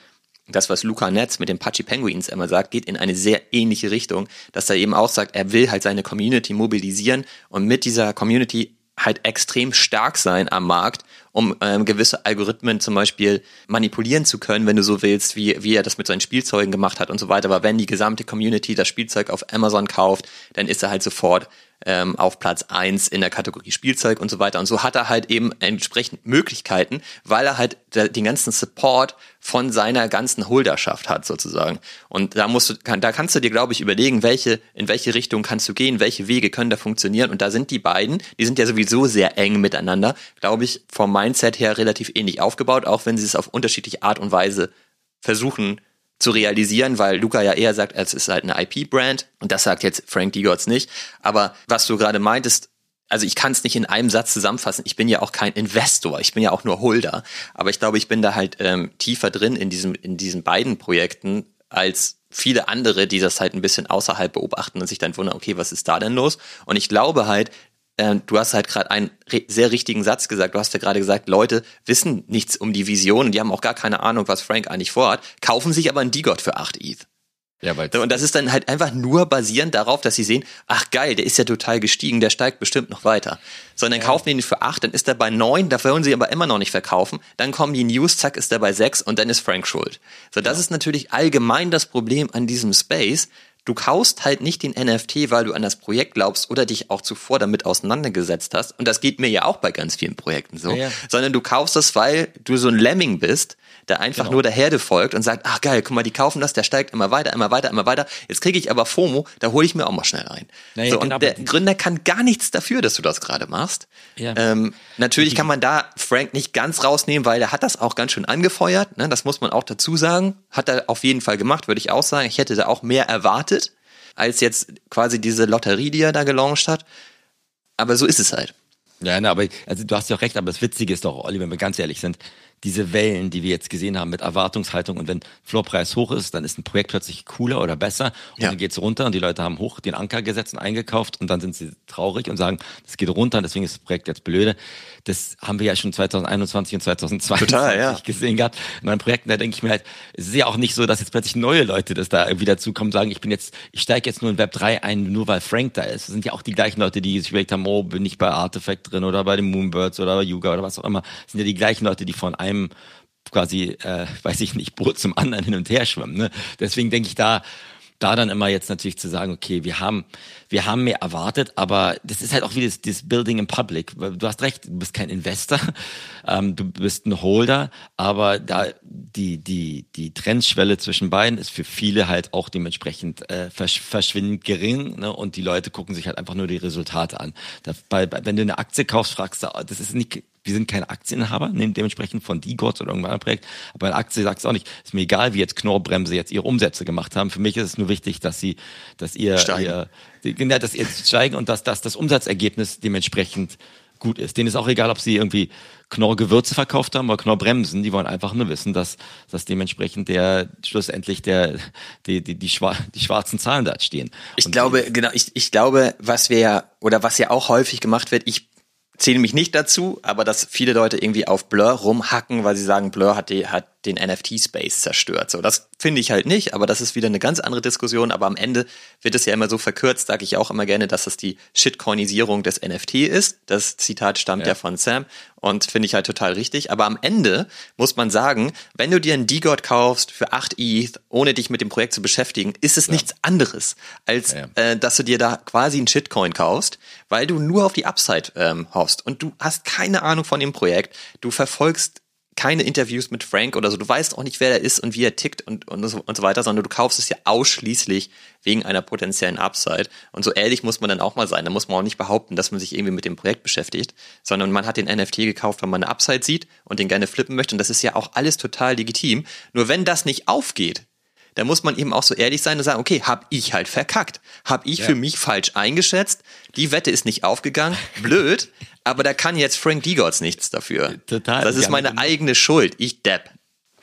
das, was Luca Netz mit den Pachi Penguins immer sagt, geht in eine sehr ähnliche Richtung, dass er eben auch sagt, er will halt seine Community mobilisieren und mit dieser Community halt extrem stark sein am Markt, um ähm, gewisse Algorithmen zum Beispiel manipulieren zu können, wenn du so willst, wie, wie er das mit seinen Spielzeugen gemacht hat und so weiter. Aber wenn die gesamte Community das Spielzeug auf Amazon kauft, dann ist er halt sofort ähm, auf Platz eins in der Kategorie Spielzeug und so weiter. Und so hat er halt eben entsprechend Möglichkeiten, weil er halt den ganzen Support von seiner ganzen Holderschaft hat sozusagen. Und da musst du, kann, da kannst du dir, glaube ich, überlegen, welche, in welche Richtung kannst du gehen, welche Wege können da funktionieren. Und da sind die beiden, die sind ja sowieso sehr eng miteinander, glaube ich, vom Mindset her relativ ähnlich aufgebaut, auch wenn sie es auf unterschiedliche Art und Weise versuchen zu realisieren, weil Luca ja eher sagt, es ist halt eine IP-Brand und das sagt jetzt Frank Digots nicht. Aber was du gerade meintest, also ich kann es nicht in einem Satz zusammenfassen. Ich bin ja auch kein Investor, ich bin ja auch nur Holder. Aber ich glaube, ich bin da halt ähm, tiefer drin in diesem in diesen beiden Projekten als viele andere, die das halt ein bisschen außerhalb beobachten und sich dann wundern, okay, was ist da denn los? Und ich glaube halt, ähm, du hast halt gerade einen sehr richtigen Satz gesagt. Du hast ja gerade gesagt, Leute wissen nichts um die Vision und die haben auch gar keine Ahnung, was Frank eigentlich vorhat, kaufen sich aber einen D-God für 8 ETH. Ja, weil und das ist dann halt einfach nur basierend darauf, dass sie sehen, ach geil, der ist ja total gestiegen, der steigt bestimmt noch weiter. Sondern ja. kaufen die ihn für acht, dann ist er bei neun, da wollen sie aber immer noch nicht verkaufen. Dann kommen die News, zack, ist er bei sechs und dann ist Frank schuld. So, das ja. ist natürlich allgemein das Problem an diesem Space, Du kaufst halt nicht den NFT, weil du an das Projekt glaubst oder dich auch zuvor damit auseinandergesetzt hast. Und das geht mir ja auch bei ganz vielen Projekten so. Ja, ja. Sondern du kaufst es, weil du so ein Lemming bist, der einfach genau. nur der Herde folgt und sagt, ach geil, guck mal, die kaufen das, der steigt immer weiter, immer weiter, immer weiter. Jetzt kriege ich aber FOMO, da hole ich mir auch mal schnell ein. Naja, so, genau, und der Gründer kann gar nichts dafür, dass du das gerade machst. Ja. Ähm, natürlich kann man da Frank nicht ganz rausnehmen, weil er hat das auch ganz schön angefeuert. Ne? Das muss man auch dazu sagen. Hat er auf jeden Fall gemacht, würde ich auch sagen. Ich hätte da auch mehr erwartet als jetzt quasi diese Lotterie, die er da gelauncht hat. Aber so ist es halt. Ja, ne, aber also du hast ja auch recht, aber das Witzige ist doch, Olli, wenn wir ganz ehrlich sind, diese Wellen, die wir jetzt gesehen haben mit Erwartungshaltung und wenn Floorpreis hoch ist, dann ist ein Projekt plötzlich cooler oder besser und ja. dann geht's runter und die Leute haben hoch den Anker gesetzt und eingekauft und dann sind sie traurig und sagen, das geht runter, deswegen ist das Projekt jetzt blöde. Das haben wir ja schon 2021 und 2022 Total, ja. <laughs> gesehen gehabt. In meinen Projekten, da denke ich mir halt, es ist ja auch nicht so, dass jetzt plötzlich neue Leute das da irgendwie dazukommen und sagen, ich bin jetzt, ich steige jetzt nur in Web 3 ein, nur weil Frank da ist. Das sind ja auch die gleichen Leute, die sich überlegt haben, oh, bin ich bei Artifact drin oder bei den Moonbirds oder bei Yuga oder was auch immer. Das sind ja die gleichen Leute, die von einem quasi, äh, weiß ich nicht, Boot zum anderen hin und her schwimmen. Ne? Deswegen denke ich da, da dann immer jetzt natürlich zu sagen, okay, wir haben, wir haben mehr erwartet, aber das ist halt auch wie das, das Building in Public. Du hast recht, du bist kein Investor, <laughs> ähm, du bist ein Holder, aber da die, die, die Trendschwelle zwischen beiden ist für viele halt auch dementsprechend äh, versch verschwindend gering ne? und die Leute gucken sich halt einfach nur die Resultate an. Da, bei, bei, wenn du eine Aktie kaufst, fragst du, das ist nicht wir sind keine Aktieninhaber, nehmen dementsprechend von D-Gods oder irgendeinem anderen Projekt. Aber bei Aktie sagst du auch nicht, ist mir egal, wie jetzt Knorrbremse jetzt ihre Umsätze gemacht haben. Für mich ist es nur wichtig, dass sie, dass ihr, Steigen. ihr genau, dass ihr steigen und dass, dass das Umsatzergebnis dementsprechend gut ist. Denen ist auch egal, ob sie irgendwie Knorrgewürze verkauft haben oder Knorrbremsen. Die wollen einfach nur wissen, dass, dass dementsprechend der schlussendlich der die die die, schwar die schwarzen Zahlen da stehen. Ich Und glaube, genau, ich, ich glaube, was wir ja, oder was ja auch häufig gemacht wird, ich zähle mich nicht dazu, aber dass viele Leute irgendwie auf Blur rumhacken, weil sie sagen, Blur hat, die, hat den NFT-Space zerstört. So, das finde ich halt nicht, aber das ist wieder eine ganz andere Diskussion. Aber am Ende wird es ja immer so verkürzt, sage ich auch immer gerne, dass das die Shitcoinisierung des NFT ist. Das Zitat stammt ja, Ja. von Sam und finde ich halt total richtig. Aber am Ende muss man sagen, wenn du dir einen D-God kaufst für 8 ETH, ohne dich mit dem Projekt zu beschäftigen, ist es nichts anderes, als Ja, Äh, dass du dir da quasi einen Shitcoin kaufst, weil du nur auf die Upside ähm, hoffst und du hast keine Ahnung von dem Projekt. Du verfolgst keine Interviews mit Frank oder so. Du weißt auch nicht, wer er ist und wie er tickt und, und, so, und so weiter, sondern du kaufst es ja ausschließlich wegen einer potenziellen Upside. Und so ehrlich muss man dann auch mal sein. Da muss man auch nicht behaupten, dass man sich irgendwie mit dem Projekt beschäftigt, sondern man hat den NFT gekauft, weil man eine Upside sieht und den gerne flippen möchte. Und das ist ja auch alles total legitim. Nur wenn das nicht aufgeht, da muss man eben auch so ehrlich sein und sagen, okay, hab ich halt verkackt. Hab ich für mich falsch eingeschätzt. Die Wette ist nicht aufgegangen. Blöd. Aber da kann jetzt Frank Digots nichts dafür. Total. Das ist meine eigene Schuld. Ich depp.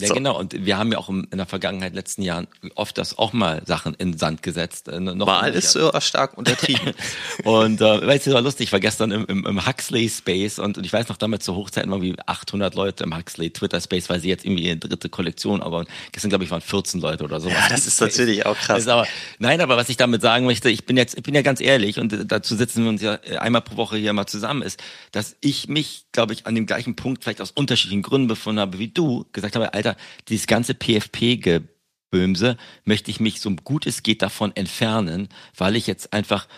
Ja, So. genau. Und wir haben ja auch in der Vergangenheit, letzten Jahren, oft das auch mal Sachen in den Sand gesetzt. Äh, noch Mal ist äh, stark untertrieben. <laughs> Und äh, weißt du, war lustig, ich war gestern im, im, im Huxley Space und, und ich weiß noch damals zur Hochzeit waren irgendwie 800 Leute im Huxley Twitter Space, weil sie jetzt irgendwie ihre dritte Kollektion, aber gestern glaube ich waren 14 Leute oder so. Ja, das ist natürlich auch krass. Aber, nein, aber was ich damit sagen möchte, ich bin jetzt, ich bin ja ganz ehrlich und äh, dazu sitzen wir uns ja äh, einmal pro Woche hier mal zusammen, ist, dass ich mich, glaube ich, an dem gleichen Punkt vielleicht aus unterschiedlichen Gründen befunden habe wie du, gesagt habe, Alter, dieses ganze PFP-Gebömse möchte ich mich so gut es geht davon entfernen, weil ich jetzt einfach,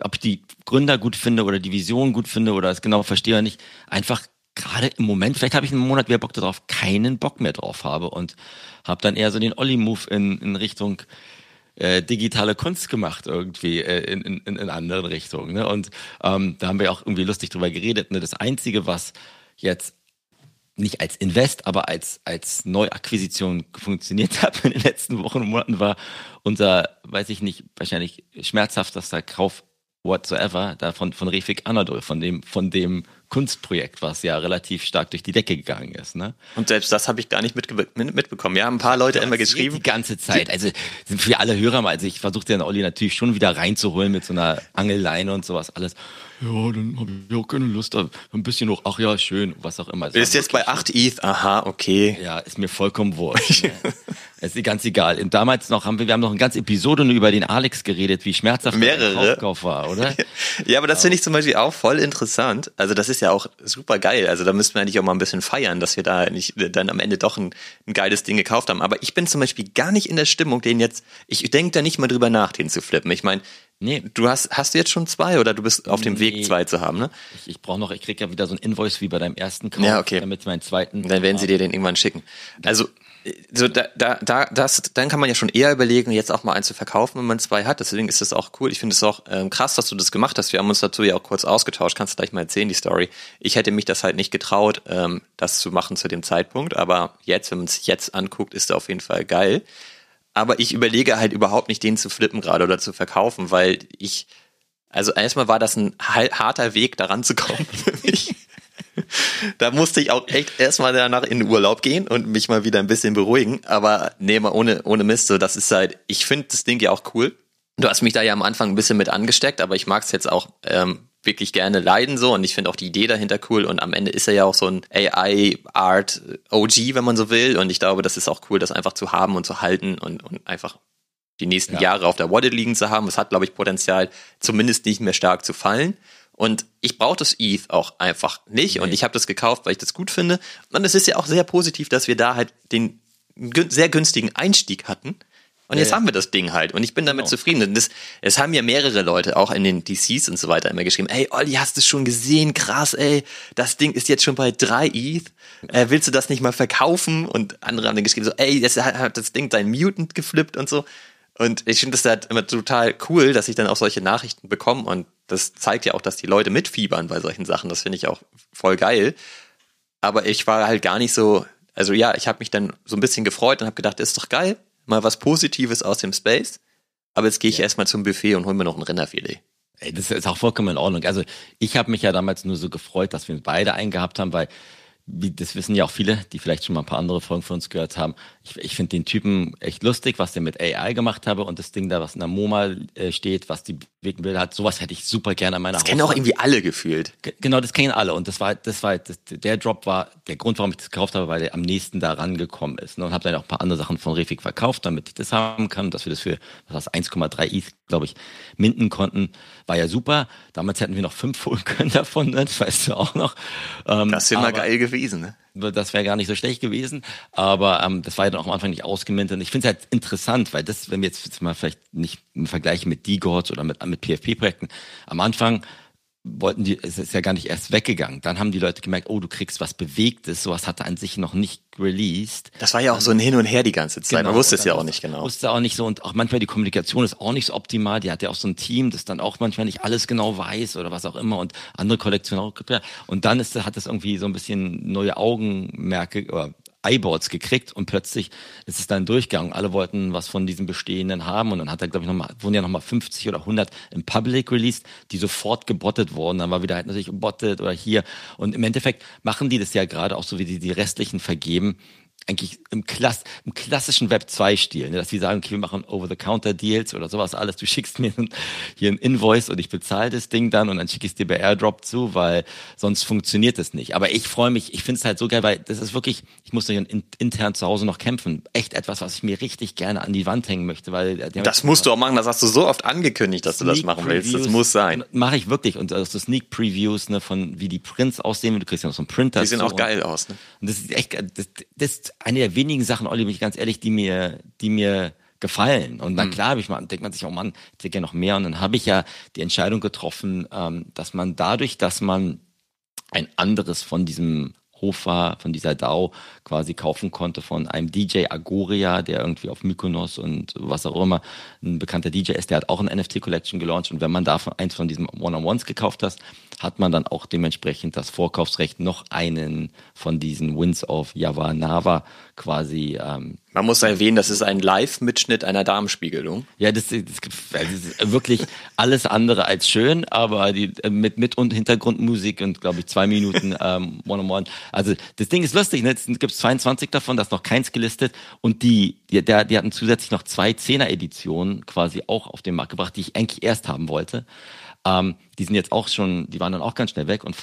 ob ich die Gründer gut finde oder die Vision gut finde oder es genau verstehe oder nicht, einfach gerade im Moment, vielleicht habe ich einen Monat wieder Bock darauf, keinen Bock mehr drauf habe und habe dann eher so den Olli-Move in, in Richtung äh, digitale Kunst gemacht irgendwie äh, in, in, in anderen Richtungen. Ne? Und ähm, da haben wir auch irgendwie lustig drüber geredet. Ne? Das Einzige, was jetzt nicht als Invest, aber als, als Neuakquisition funktioniert <laughs> hat in den letzten Wochen und Monaten war unser, weiß ich nicht, wahrscheinlich schmerzhaftester Kauf whatsoever, da von, von Refik Anadol, von dem, von dem Kunstprojekt, was ja relativ stark durch die Decke gegangen ist. Ne? Und selbst das habe ich gar nicht mitge mit- mitbekommen. Ja, ein paar Leute immer geschrieben. Die ganze Zeit. Also sind für alle Hörer mal, also ich versuche den Olli natürlich schon wieder reinzuholen mit so einer Angelleine und sowas alles. Ja, dann habe ich auch keine Lust, ein bisschen hoch, ach ja, schön, was auch immer. Ist jetzt bei 8 ETH, aha, okay. ja, ist mir vollkommen wurscht. <laughs> ne? Es ist ganz egal. Und damals noch haben wir, wir haben noch eine ganze Episode nur über den Alex geredet, wie schmerzhaft der Mehrere. Kaufkauf war, oder? <laughs> Ja, aber das finde ich zum Beispiel auch voll interessant. Also das ist ja auch super geil. Also da müssten wir eigentlich auch mal ein bisschen feiern, dass wir da nicht dann am Ende doch ein, ein geiles Ding gekauft haben. Aber ich bin zum Beispiel gar nicht in der Stimmung, den jetzt, ich denke da nicht mal drüber nach, den zu flippen. Ich meine, Nee. du hast, hast du jetzt schon zwei oder du bist auf dem Weg, Nee. zwei zu haben, ne? Ich, ich brauche noch, ich krieg ja wieder so ein Invoice wie bei deinem ersten Kauf, Ja, okay. damit meinen zweiten. Dann werden sie dir den irgendwann schicken. Also so da, da, da, das, dann kann man ja schon eher überlegen, jetzt auch mal einen zu verkaufen, wenn man zwei hat. Deswegen ist das auch cool. Ich finde es auch ähm, krass, dass du das gemacht hast. Wir haben uns dazu ja auch kurz ausgetauscht. Kannst du gleich mal erzählen, die Story. Ich hätte mich das halt nicht getraut, ähm, das zu machen zu dem Zeitpunkt. Aber jetzt, wenn man es jetzt anguckt, ist er auf jeden Fall geil. Aber ich überlege halt überhaupt nicht, den zu flippen gerade oder zu verkaufen, weil ich, also erstmal war das ein harter Weg, daran zu kommen <laughs> für mich. <laughs> Da musste ich auch echt erstmal danach in den Urlaub gehen und mich mal wieder ein bisschen beruhigen. Aber nee, mal ohne, ohne Mist, so, das ist halt, ich finde das Ding ja auch cool. Du hast mich da ja am Anfang ein bisschen mit angesteckt, aber ich mag es jetzt auch ähm, wirklich gerne leiden so und ich finde auch die Idee dahinter cool und am Ende ist er ja auch so ein AI-Art OG, wenn man so will und ich glaube, das ist auch cool, das einfach zu haben und zu halten und, und einfach die nächsten Ja. Jahre auf der Wallet liegen zu haben. Es hat, glaube ich, Potenzial, zumindest nicht mehr stark zu fallen. Und ich brauche das ETH auch einfach nicht. Und ich habe das gekauft, weil ich das gut finde. Und es ist ja auch sehr positiv, dass wir da halt den sehr günstigen Einstieg hatten. Und jetzt Ja, haben wir das Ding halt. Und ich bin damit Genau. zufrieden. Und das, es haben ja mehrere Leute, auch in den DCs und so weiter, immer geschrieben, ey, Olli, hast du es schon gesehen? Krass, ey. Das Ding ist jetzt schon bei drei ETH. Äh, willst du das nicht mal verkaufen? Und andere haben dann geschrieben, so, ey, das hat, hat das Ding dein Mutant geflippt und so. Und ich finde das halt immer total cool, dass ich dann auch solche Nachrichten bekomme. Und das zeigt ja auch, dass die Leute mitfiebern bei solchen Sachen. Das finde ich auch voll geil. aber ich war halt gar nicht so, also ja, ich habe mich dann so ein bisschen gefreut und habe gedacht, ist doch geil, mal was Positives aus dem Space. Aber jetzt gehe ich ja. erstmal zum Buffet und hol mir noch ein Rinderfilet. Ey, das ist auch vollkommen in Ordnung. Also ich habe mich ja damals nur so gefreut, dass wir beide eingehabt haben, weil wie, das wissen ja auch viele, die vielleicht schon mal ein paar andere Folgen von uns gehört haben. Ich, ich finde den Typen echt lustig, was der mit AI gemacht habe und das Ding da, was in der MoMA äh, steht, was die bewegen will, hat, sowas hätte ich super gerne an meiner Das kennen auch irgendwie alle gefühlt. G genau, das kennen alle und das war, das war, das, der Drop war der Grund, warum ich das gekauft habe, weil der am nächsten da rangekommen ist. Ne? Und habe dann auch ein paar andere Sachen von Refik verkauft, damit ich das haben kann, dass wir das für was 1,3 ETH, glaube ich, minden konnten. War ja super. Damals hätten wir noch fünf holen können davon, ne? das weißt du auch noch. Ähm, das wäre mal geil gewesen, ne? Das wäre gar nicht so schlecht gewesen, aber ähm, das war ja dann auch am Anfang nicht ausgemintet. Und ich finde es halt interessant, weil das, wenn wir jetzt, jetzt mal vielleicht nicht vergleichen mit D-Gods oder mit, mit PFP-Projekten, am Anfang wollten die, es ist ja gar nicht erst weggegangen. Dann haben die Leute gemerkt, oh, du kriegst was Bewegtes, sowas hatte an sich noch nicht released. Das war ja auch so ein Hin und Her die ganze Zeit. Genau, Man wusste es ja auch nicht genau. Wusste auch nicht so und auch manchmal die Kommunikation ist auch nicht so optimal. Die hat ja auch so ein Team, das dann auch manchmal nicht alles genau weiß oder was auch immer und andere Kollektionen auch. Und dann ist, hat das irgendwie so ein bisschen neue Augenmerke oder iBoards gekriegt und plötzlich ist es dann durchgegangen. Alle wollten was von diesen bestehenden haben und dann hat er, glaube ich, nochmal, wurden ja nochmal 50 oder 100 im Public released, die sofort gebottet wurden. Dann war wieder halt natürlich bottet oder hier. Und im Endeffekt machen die das ja gerade auch so, wie die die restlichen vergeben eigentlich im, Klass, im klassischen Web 2-Stil, ne? dass die sagen, okay, wir machen Over-the-Counter-Deals oder sowas alles. Du <laughs> schickst mir hier ein Invoice und ich bezahle das Ding dann und dann schicke ich es dir bei Airdrop zu, weil sonst funktioniert das nicht. Aber ich freue mich, ich finde es halt so geil, weil das ist wirklich, ich muss in, intern zu Hause noch kämpfen. Echt etwas, was ich mir richtig gerne an die Wand hängen möchte. weil Das musst du auch machen, das hast du so oft angekündigt, dass Sneak du das machen willst. Das muss sein. Mache ich wirklich. Und also Sneak Previews ne, von wie die Prints aussehen, du kriegst ja noch so einen Printer. Die sehen auch geil aus. Ne? Und das ist echt, das, das eine der wenigen Sachen, Olli, bin ich ganz ehrlich, die mir, die mir gefallen. Und dann mhm. klar habe ich mal, denkt man sich, oh Mann, ich hätte gerne noch mehr. Und dann habe ich ja die Entscheidung getroffen, ähm, dass man dadurch, dass man ein anderes von diesem Hofer, von dieser DAO quasi kaufen konnte von einem DJ Agoria, der irgendwie auf Mykonos und was auch immer ein bekannter DJ ist, der hat auch ein NFT Collection gelauncht. Und wenn man davon eins von diesen One-on-Ones gekauft hat, hat man dann auch dementsprechend das Vorkaufsrecht, noch einen von diesen Wins of Yavanava quasi. Ähm, Man muss erwähnen, das ist ein Live-Mitschnitt einer Darmspiegelung. Ja, das, das, das ist wirklich alles andere als schön, aber die, äh, mit, mit und Hintergrundmusik und glaube ich zwei Minuten <laughs> ähm, One-on-One. Also das Ding ist lustig, ne? es gibt 22 davon, das ist noch keins gelistet und die, die, der, die hatten zusätzlich noch zwei Zehner-Editionen quasi auch auf den Markt gebracht, die ich eigentlich erst haben wollte. Ähm, die sind jetzt auch schon, die waren dann auch ganz schnell weg und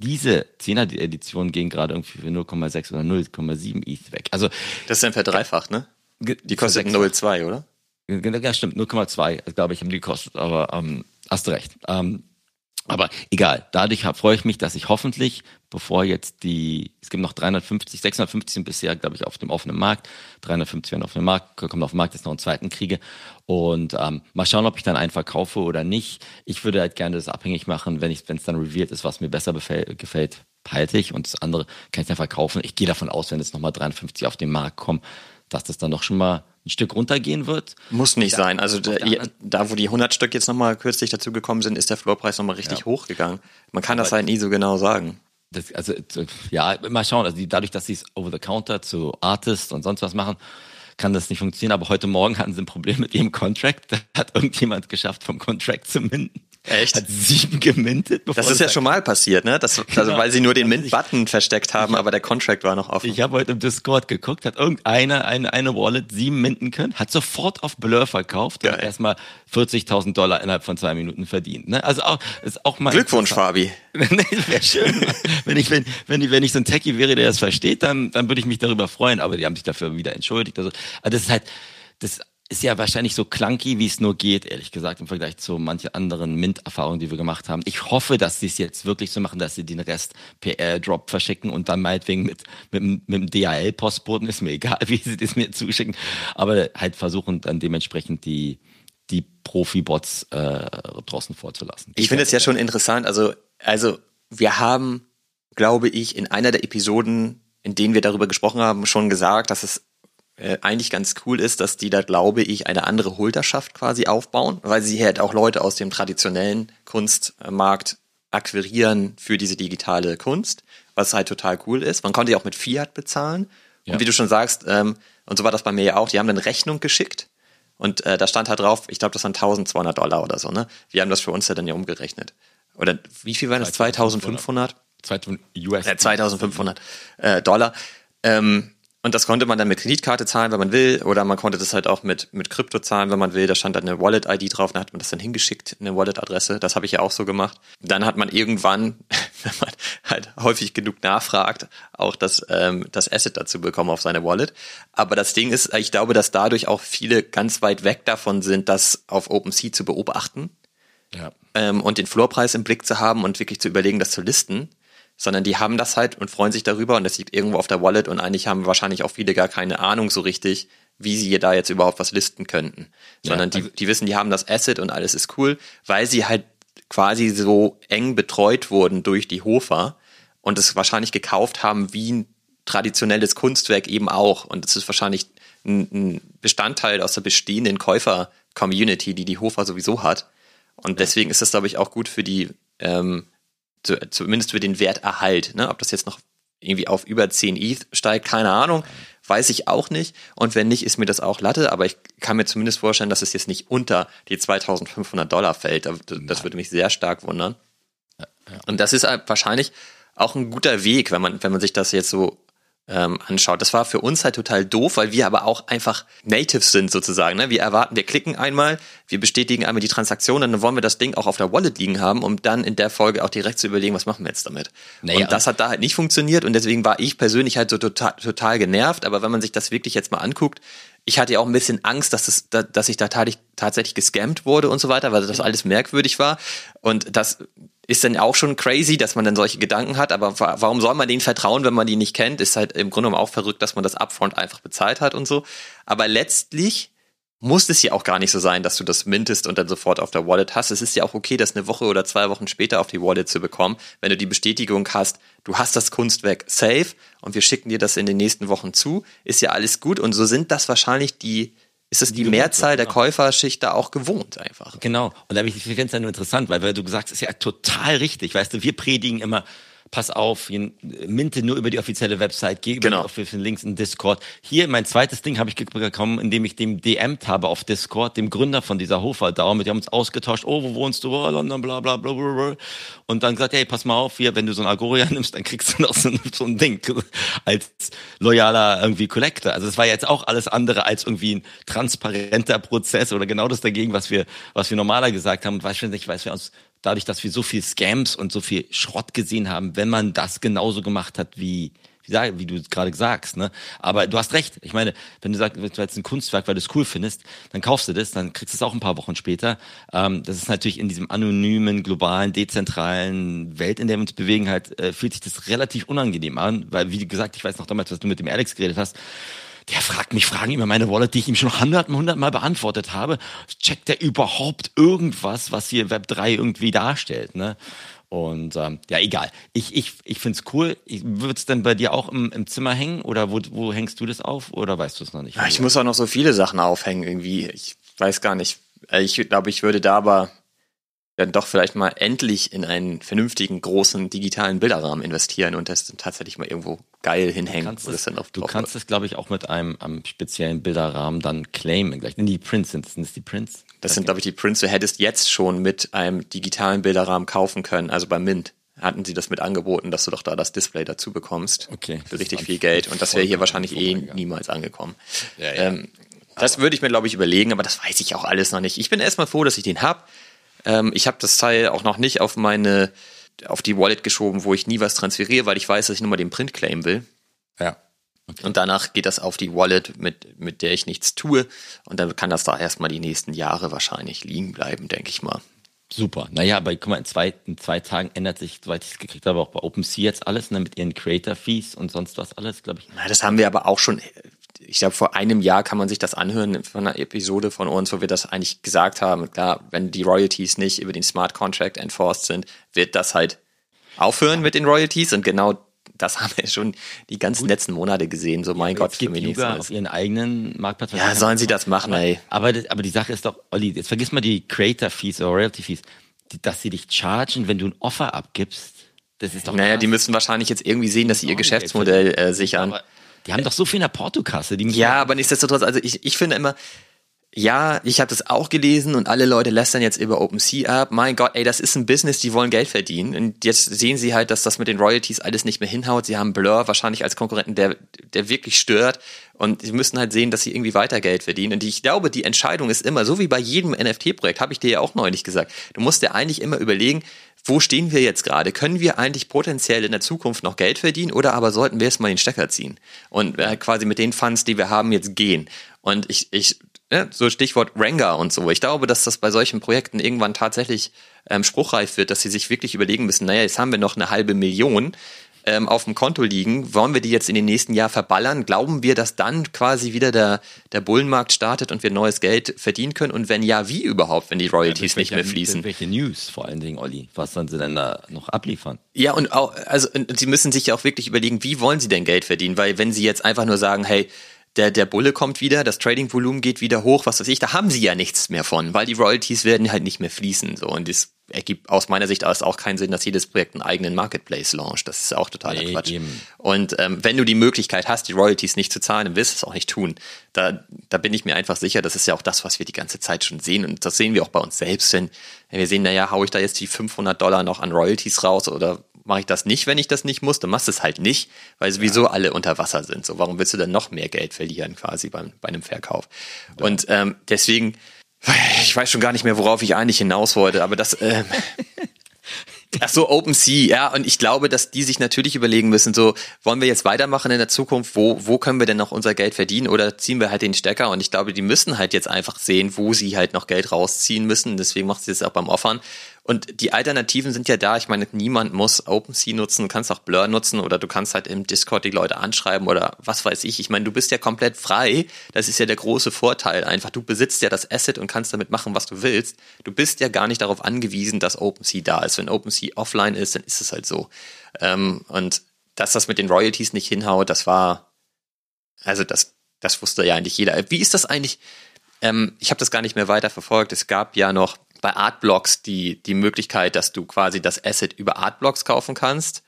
diese 10er-Edition ging gerade irgendwie für 0,6 oder 0,7 ETH weg. Also das ist dann verdreifacht, ne? Die kostet 0,2, oder? Ja, stimmt, 0,2, glaube ich, haben die gekostet, aber ähm, hast du recht. Ähm, aber egal, dadurch freue ich mich, dass ich hoffentlich, bevor jetzt die, es gibt noch 350, 650 sind bisher, glaube ich, auf dem offenen Markt, 350 werden auf dem Markt, kommen auf den Markt, jetzt noch einen zweiten kriege. Und ähm, mal schauen, ob ich dann einen verkaufe oder nicht. Ich würde halt gerne das abhängig machen, wenn es dann revealed ist, was mir besser gefällt, halte ich. Und das andere kann ich dann verkaufen. Ich gehe davon aus, wenn jetzt nochmal 350 auf den Markt kommen, dass das dann doch schon mal ein Stück runtergehen wird. Muss nicht sein. Also da, da, wo die 100 Stück jetzt nochmal kürzlich dazu gekommen sind, ist der Floorpreis nochmal richtig ja. hochgegangen. Man kann Aber das halt nie so genau sagen. Das, also ja, mal schauen. Also die, dadurch, dass sie es over the counter zu Artist und sonst was machen, kann das nicht funktionieren. Aber heute Morgen hatten sie ein Problem mit ihrem Contract. <laughs> Da hat irgendjemand geschafft, vom Contract zu minden. Echt? Hat sieben gemintet. Das ist ja schon mal passiert, ne? Das, <laughs> also genau. weil sie nur den Mint-Button versteckt haben, aber der Contract war noch offen. Ich habe heute im Discord geguckt, hat irgendeiner eine, eine Wallet sieben minten können, hat sofort auf Blur verkauft Geil. und erstmal 40.000 Dollar innerhalb von zwei Minuten verdient. Ne? Also auch, ist auch mal Glückwunsch, Fabi. <laughs> nee, wäre schön. wenn ich wenn, wenn ich wenn ich so ein Techie wäre, der das versteht, dann dann würde ich mich darüber freuen. Aber die haben sich dafür wieder entschuldigt. Also, also das ist halt das ist ja wahrscheinlich so clunky, wie es nur geht, ehrlich gesagt, im Vergleich zu manchen anderen Mint-Erfahrungen, die wir gemacht haben. Ich hoffe, dass sie es jetzt wirklich so machen, dass sie den Rest per Airdrop verschicken und dann meinetwegen mit, mit, mit dem DHL-Postboten, ist mir egal, <laughs> wie sie das mir zuschicken, aber halt versuchen dann dementsprechend die, die Profi-Bots äh, draußen vorzulassen. Ich finde es ja schon interessant, also, also wir haben, glaube ich, in einer der Episoden, in denen wir darüber gesprochen haben, schon gesagt, dass es äh, eigentlich ganz cool ist, dass die da, glaube ich, eine andere Holderschaft quasi aufbauen, weil sie halt auch Leute aus dem traditionellen Kunstmarkt akquirieren für diese digitale Kunst, was halt total cool ist. Man konnte ja auch mit Fiat bezahlen. Ja. Und wie du schon sagst, ähm, und so war das bei mir ja auch, die haben eine Rechnung geschickt und äh, da stand halt drauf, ich glaube, das waren 1200 Dollar oder so, ne? Wir haben das für uns ja dann ja umgerechnet. Oder wie viel waren das? 2500? 2000 US. Äh, 2500 äh, Dollar. Ähm, und das konnte man dann mit Kreditkarte zahlen, wenn man will, oder man konnte das halt auch mit, mit Krypto zahlen, wenn man will. Da stand dann eine Wallet-ID drauf, dann hat man das dann hingeschickt, eine Wallet-Adresse. Das habe ich ja auch so gemacht. Dann hat man irgendwann, <laughs> wenn man halt häufig genug nachfragt, auch das, ähm, das Asset dazu bekommen auf seine Wallet. Aber das Ding ist, ich glaube, dass dadurch auch viele ganz weit weg davon sind, das auf OpenSea zu beobachten Ja. ähm, und den Floorpreis im Blick zu haben und wirklich zu überlegen, das zu listen, sondern die haben das halt und freuen sich darüber und das liegt irgendwo auf der Wallet und eigentlich haben wahrscheinlich auch viele gar keine Ahnung so richtig, wie sie da jetzt überhaupt was listen könnten. Sondern also die, die wissen, die haben das Asset und alles ist cool, weil sie halt quasi so eng betreut wurden durch die Hofer und es wahrscheinlich gekauft haben wie ein traditionelles Kunstwerk eben auch. Und es ist wahrscheinlich ein, ein Bestandteil aus der bestehenden Käufer-Community, die die Hofer sowieso hat. Und deswegen ist das, glaube ich, auch gut für die, ähm, zu, zumindest für den Werterhalt. Ne? Ob das jetzt noch irgendwie auf über 10 ETH steigt, keine Ahnung, weiß ich auch nicht. Und wenn nicht, ist mir das auch Latte, aber ich kann mir zumindest vorstellen, dass es jetzt nicht unter die 2500 Dollar fällt. Das, das würde mich sehr stark wundern. Und das ist halt wahrscheinlich auch ein guter Weg, wenn man, wenn man sich das jetzt so ähm, anschaut. Das war für uns halt total doof, weil wir aber auch einfach Natives sind sozusagen. Ne? Wir erwarten, wir klicken einmal, wir bestätigen einmal die Transaktion, dann wollen wir das Ding auch auf der Wallet liegen haben, um dann in der Folge auch direkt zu überlegen, was machen wir jetzt damit. Naja, und das hat da halt nicht funktioniert und deswegen war ich persönlich halt so total, total genervt. Aber wenn man sich das wirklich jetzt mal anguckt, ich hatte ja auch ein bisschen Angst, dass, das, da- dass ich da tatsächlich, tatsächlich gescammt wurde und so weiter, weil das alles merkwürdig war. Und das ist dann auch schon crazy, dass man dann solche Gedanken hat. Aber wa- warum soll man denen vertrauen, wenn man die nicht kennt? Ist halt im Grunde genommen auch verrückt, dass man das upfront einfach bezahlt hat und so. Aber letztlich muss es ja auch gar nicht so sein, dass du das mintest und dann sofort auf der Wallet hast. Es ist ja auch okay, das eine Woche oder zwei Wochen später auf die Wallet zu bekommen, wenn du die Bestätigung hast, du hast das Kunstwerk safe und wir schicken dir das in den nächsten Wochen zu, ist ja alles gut und so sind das wahrscheinlich die, ist es die Mehrzahl der Käuferschicht da auch gewohnt einfach. Genau. Und da ich finde es ja nur interessant, weil, weil du gesagt hast, ist ja total richtig. Weißt du, wir predigen immer, pass auf, jen- minte nur über die offizielle Website, geh Genau. die offiziellen Links in Discord. Hier, mein zweites Ding habe ich bekommen, indem ich dem DMt habe auf Discord, dem Gründer von dieser Hofer-Dauer, mit dem haben uns ausgetauscht, oh, wo wohnst du, oh, London, bla, bla, bla, bla, bla. Und dann gesagt, hey, pass mal auf, hier, wenn du so ein Agoria <laughs> nimmst, dann kriegst du noch so ein, <laughs> so ein Ding <laughs> als loyaler irgendwie Collector. Also es war jetzt auch alles andere als irgendwie ein transparenter Prozess oder genau das dagegen, was wir, was wir normaler gesagt haben. Und nicht, weiß wir uns dadurch, dass wir so viel Scams und so viel Schrott gesehen haben, wenn man das genauso gemacht hat wie wie, du gerade sagst, ne? Aber du hast recht. Ich meine, wenn du sagst, du jetzt ein Kunstwerk, weil du es cool findest, dann kaufst du das, dann kriegst du es auch ein paar Wochen später. Ähm, das ist natürlich in diesem anonymen, globalen, dezentralen Welt, in der wir uns bewegen, halt, äh, fühlt sich das relativ unangenehm an, weil, wie gesagt, ich weiß noch damals, was du mit dem Alex geredet hast, der fragt mich Fragen über meine Wallet, die ich ihm schon hundertmal, hundertmal beantwortet habe. Checkt der überhaupt irgendwas, was hier Web 3 irgendwie darstellt, ne? Und ähm, ja, egal. Ich, ich, ich find's cool. Wird es denn bei dir auch im, im Zimmer hängen oder wo, wo hängst du das auf oder weißt du es noch nicht? Ja, ich muss auch noch so viele Sachen aufhängen irgendwie. Ich weiß gar nicht. Äh, Ich glaube, ich würde da aber dann doch vielleicht mal endlich in einen vernünftigen, großen digitalen Bilderrahmen investieren und das dann tatsächlich mal irgendwo geil hinhängen. kannst wo es, das dann auf du kannst es, glaube ich, auch mit einem, einem speziellen Bilderrahmen dann claimen. Gleich. Die Prints sind, sind es die Prints? Das sind, glaube ich, die Prints. Du hättest jetzt schon mit einem digitalen Bilderrahmen kaufen können, also bei Mint. Hatten sie das mit angeboten, dass du doch da das Display dazu bekommst. Okay. Für richtig Das viel Geld. Und das wäre hier wahrscheinlich eh niemals angekommen. Ja, ja. Ähm, das würde ich mir, glaube ich, überlegen, aber das weiß ich auch alles noch nicht. Ich bin erstmal froh, dass ich den hab. Ähm, ich habe das Teil auch noch nicht auf meine, auf die Wallet geschoben, wo ich nie was transferiere, weil ich weiß, dass ich nur mal den Print claim will. Ja. Und danach geht das auf die Wallet, mit, mit der ich nichts tue. Und dann kann das da erstmal die nächsten Jahre wahrscheinlich liegen bleiben, denke ich mal. Super. Naja, aber guck mal, in zwei, in zwei Tagen ändert sich, soweit ich es gekriegt habe, auch bei OpenSea jetzt alles, ne, mit ihren Creator-Fees und sonst was alles, glaube ich. Na, das haben wir aber auch schon, ich glaube, vor einem Jahr kann man sich das anhören von einer Episode von uns, wo wir das eigentlich gesagt haben. Klar, wenn die Royalties nicht über den Smart Contract enforced sind, wird das halt aufhören mit den Royalties und genau das <laughs> haben wir schon die ganzen letzten Monate gesehen. So, mein Gott, Jetzt gibt für mich nichts auf ihren eigenen Marktplatz. Ja, sollen sie das machen, aber, ey. Aber, aber die Sache ist doch, Olli, jetzt vergiss mal die Creator-Fees oder Royalty-Fees. dass sie dich chargen, wenn du ein Offer abgibst. Das ist doch Naja, krass. die müssen wahrscheinlich jetzt irgendwie sehen, dass sie ihr Geschäftsmodell äh, sichern. Aber die haben doch so viel in der Portokasse. Ja, aber nichtsdestotrotz, also ich, ich finde immer, ja, ich habe das auch gelesen und alle Leute lästern jetzt über OpenSea ab. Mein Gott, ey, das ist ein Business, die wollen Geld verdienen. Und jetzt sehen sie halt, dass das mit den Royalties alles nicht mehr hinhaut. Sie haben Blur wahrscheinlich als Konkurrenten, der, der wirklich stört. Und sie müssen halt sehen, dass sie irgendwie weiter Geld verdienen. Und ich glaube, die Entscheidung ist immer, so wie bei jedem NFT-Projekt, habe ich dir ja auch neulich gesagt, du musst dir eigentlich immer überlegen, wo stehen wir jetzt gerade? Können wir eigentlich potenziell in der Zukunft noch Geld verdienen oder aber sollten wir erstmal den Stecker ziehen und äh, quasi mit den Funds, die wir haben, jetzt gehen? Und ich, ich, ne, so Stichwort Ranga und so. Ich glaube, dass das bei solchen Projekten irgendwann tatsächlich ähm, spruchreif wird, dass sie sich wirklich überlegen müssen, naja, jetzt haben wir noch eine halbe Million ähm, auf dem Konto liegen. Wollen wir die jetzt in den nächsten Jahr verballern? Glauben wir, dass dann quasi wieder der, der Bullenmarkt startet und wir neues Geld verdienen können? Und wenn ja, wie überhaupt, wenn die Royalties nicht mehr fließen? Welche News vor allen Dingen, Olli? Was sollen sie denn da noch abliefern? Ja, und auch, also und sie müssen sich ja auch wirklich überlegen, wie wollen sie denn Geld verdienen? Weil wenn sie jetzt einfach nur sagen, hey, der, der Bulle kommt wieder, das Trading-Volumen geht wieder hoch, was weiß ich, da haben sie ja nichts mehr von, weil die Royalties werden halt nicht mehr fließen. So, und das ergibt aus meiner Sicht aus auch keinen Sinn, dass jedes Projekt einen eigenen Marketplace launcht. Das ist auch totaler Nee, Quatsch. eben. Und ähm, wenn du die Möglichkeit hast, die Royalties nicht zu zahlen, dann wirst du es auch nicht tun. Da, da bin ich mir einfach sicher, das ist ja auch das, was wir die ganze Zeit schon sehen. Und das sehen wir auch bei uns selbst, wenn, wenn wir sehen, naja, hau ich da jetzt die 500 Dollar noch an Royalties raus oder mache ich das nicht, wenn ich das nicht muss, dann machst du es halt nicht, weil sowieso alle unter Wasser sind. So, warum willst du dann noch mehr Geld verlieren quasi beim, bei einem Verkauf? Und ähm, deswegen, <laughs> ich weiß schon gar nicht mehr, worauf ich eigentlich hinaus wollte, aber das, ähm, <laughs> Ach so, OpenSea, ja, und ich glaube, dass die sich natürlich überlegen müssen, so, wollen wir jetzt weitermachen in der Zukunft, wo, wo können wir denn noch unser Geld verdienen? Oder ziehen wir halt den Stecker? Und ich glaube, die müssen halt jetzt einfach sehen, wo sie halt noch Geld rausziehen müssen, deswegen macht sie es auch beim Offern und die Alternativen sind ja da, ich meine, niemand muss OpenSea nutzen, du kannst auch Blur nutzen oder du kannst halt im Discord die Leute anschreiben oder was weiß ich, ich meine, du bist ja komplett frei, das ist ja der große Vorteil einfach, du besitzt ja das Asset und kannst damit machen, was du willst, du bist ja gar nicht darauf angewiesen, dass OpenSea da ist, wenn OpenSea offline ist, dann ist es halt so. Ähm, und dass das mit den Royalties nicht hinhaut, das war, also das, das wusste ja eigentlich jeder. Wie ist das eigentlich? Ähm, ich habe das gar nicht mehr weiter verfolgt. Es gab ja noch bei Artblocks die, die Möglichkeit, dass du quasi das Asset über Artblocks kaufen kannst,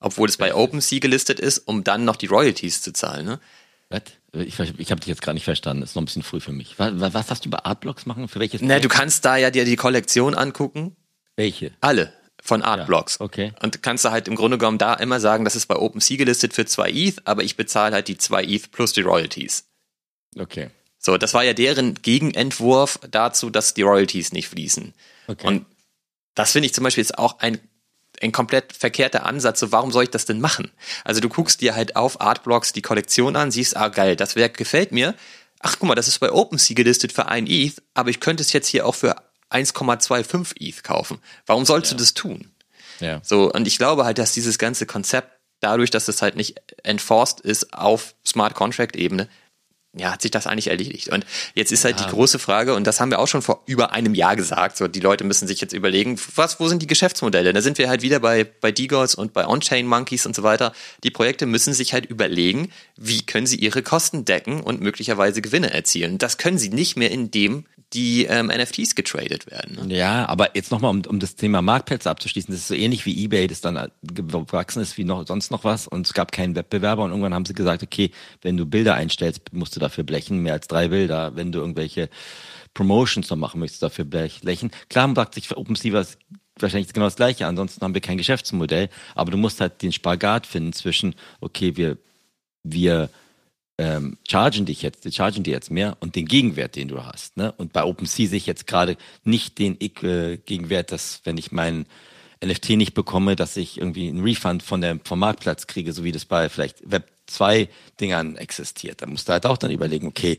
obwohl es bei OpenSea gelistet ist, um dann noch die Royalties zu zahlen. Ne? Was? Ich, ver- ich habe dich jetzt gar nicht verstanden. Ist noch ein bisschen früh für mich. Was, was hast du bei Artblocks machen? Für welches? Na, du kannst da ja dir die Kollektion angucken. Welche? Alle von Artblocks. okay. Und kannst du halt im Grunde genommen da immer sagen, das ist bei OpenSea gelistet für 2 ETH, aber ich bezahle halt die 2 ETH plus die Royalties. Okay. So, das war ja deren Gegenentwurf dazu, dass die Royalties nicht fließen. Okay. Und das finde ich zum Beispiel jetzt auch ein, ein komplett verkehrter Ansatz. So, warum soll ich das denn machen? Also du guckst dir halt auf Artblocks die Kollektion an, siehst, ah geil, das Werk gefällt mir. Ach guck mal, das ist bei OpenSea gelistet für ein ETH, aber ich könnte es jetzt hier auch für 1,25 ETH kaufen. Warum sollst du das tun? ja. So, und ich glaube halt, dass dieses ganze Konzept, dadurch, dass es halt nicht enforced ist auf Smart Contract Ebene, ja, hat sich das eigentlich erledigt. Und jetzt ist halt die große Frage, und das haben wir auch schon vor über einem Jahr gesagt, so die Leute müssen sich jetzt überlegen, was, wo sind die Geschäftsmodelle? Da sind wir halt wieder bei, bei DeGods und bei On-Chain Monkeys und so weiter. Die Projekte müssen sich halt überlegen, wie können sie ihre Kosten decken und möglicherweise Gewinne erzielen. Das können sie nicht mehr, indem die ähm, NFTs getradet werden. Ne? Ja, aber jetzt nochmal, um, um das Thema Marktplätze abzuschließen, das ist so ähnlich wie eBay, das dann gewachsen ist wie noch sonst noch was und es gab keinen Wettbewerber und irgendwann haben sie gesagt, okay, wenn du Bilder einstellst, musst du dafür blechen, mehr als drei Bilder, wenn du irgendwelche Promotions noch machen möchtest, dafür blechen. Klar sagt sich für OpenSea was wahrscheinlich genau das gleiche, ansonsten haben wir kein Geschäftsmodell, aber du musst halt den Spagat finden zwischen, okay, wir, wir ähm, chargen dich jetzt, die chargen dir jetzt mehr und den Gegenwert, den du hast. Ne? Und bei OpenSea sehe ich jetzt gerade nicht den äh, Gegenwert, dass wenn ich meinen NFT nicht bekomme, dass ich irgendwie einen Refund von der, vom Marktplatz kriege, so wie das bei vielleicht Web 2 Dingern existiert. Da musst du halt auch dann überlegen, okay,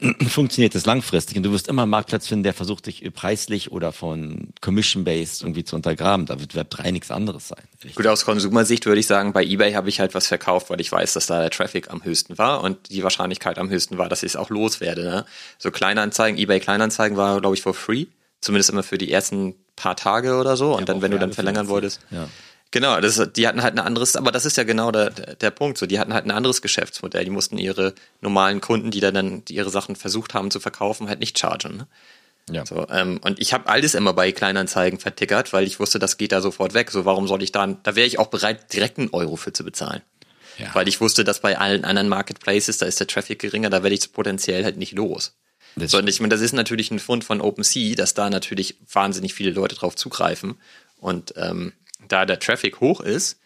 <clears throat> funktioniert das langfristig? Und du wirst immer einen Marktplatz finden, der versucht, dich preislich oder von Commission-Based irgendwie zu untergraben. Da wird Web 3 nichts anderes sein. Gut, aus Konsumersicht würde ich sagen, bei eBay habe ich halt was verkauft, weil ich weiß, dass da der Traffic am höchsten war und die Wahrscheinlichkeit am höchsten war, dass ich es auch loswerde. Ne? So Kleinanzeigen, eBay Kleinanzeigen war, glaube ich, for free. Zumindest immer für die ersten paar Tage oder so. Und dann, wenn du dann verlängern wolltest. Ja. Genau, das, die hatten halt ein anderes, aber das ist ja genau der, der, Punkt. So, die hatten halt ein anderes Geschäftsmodell. Die mussten ihre normalen Kunden, die da dann die ihre Sachen versucht haben zu verkaufen, halt nicht chargen. Ne? Ja. So, ähm, und ich habe alles immer bei Kleinanzeigen vertickert, weil ich wusste, das geht da sofort weg. So, warum soll ich da, da wäre ich auch bereit, direkt einen Euro für zu bezahlen. Ja. Weil ich wusste, dass bei allen anderen Marketplaces, da ist der Traffic geringer, da werde ich potenziell halt nicht los. Das so, und ich meine, das ist natürlich ein Fund von OpenSea, dass da natürlich wahnsinnig viele Leute drauf zugreifen. Und ähm, da der Traffic hoch ist,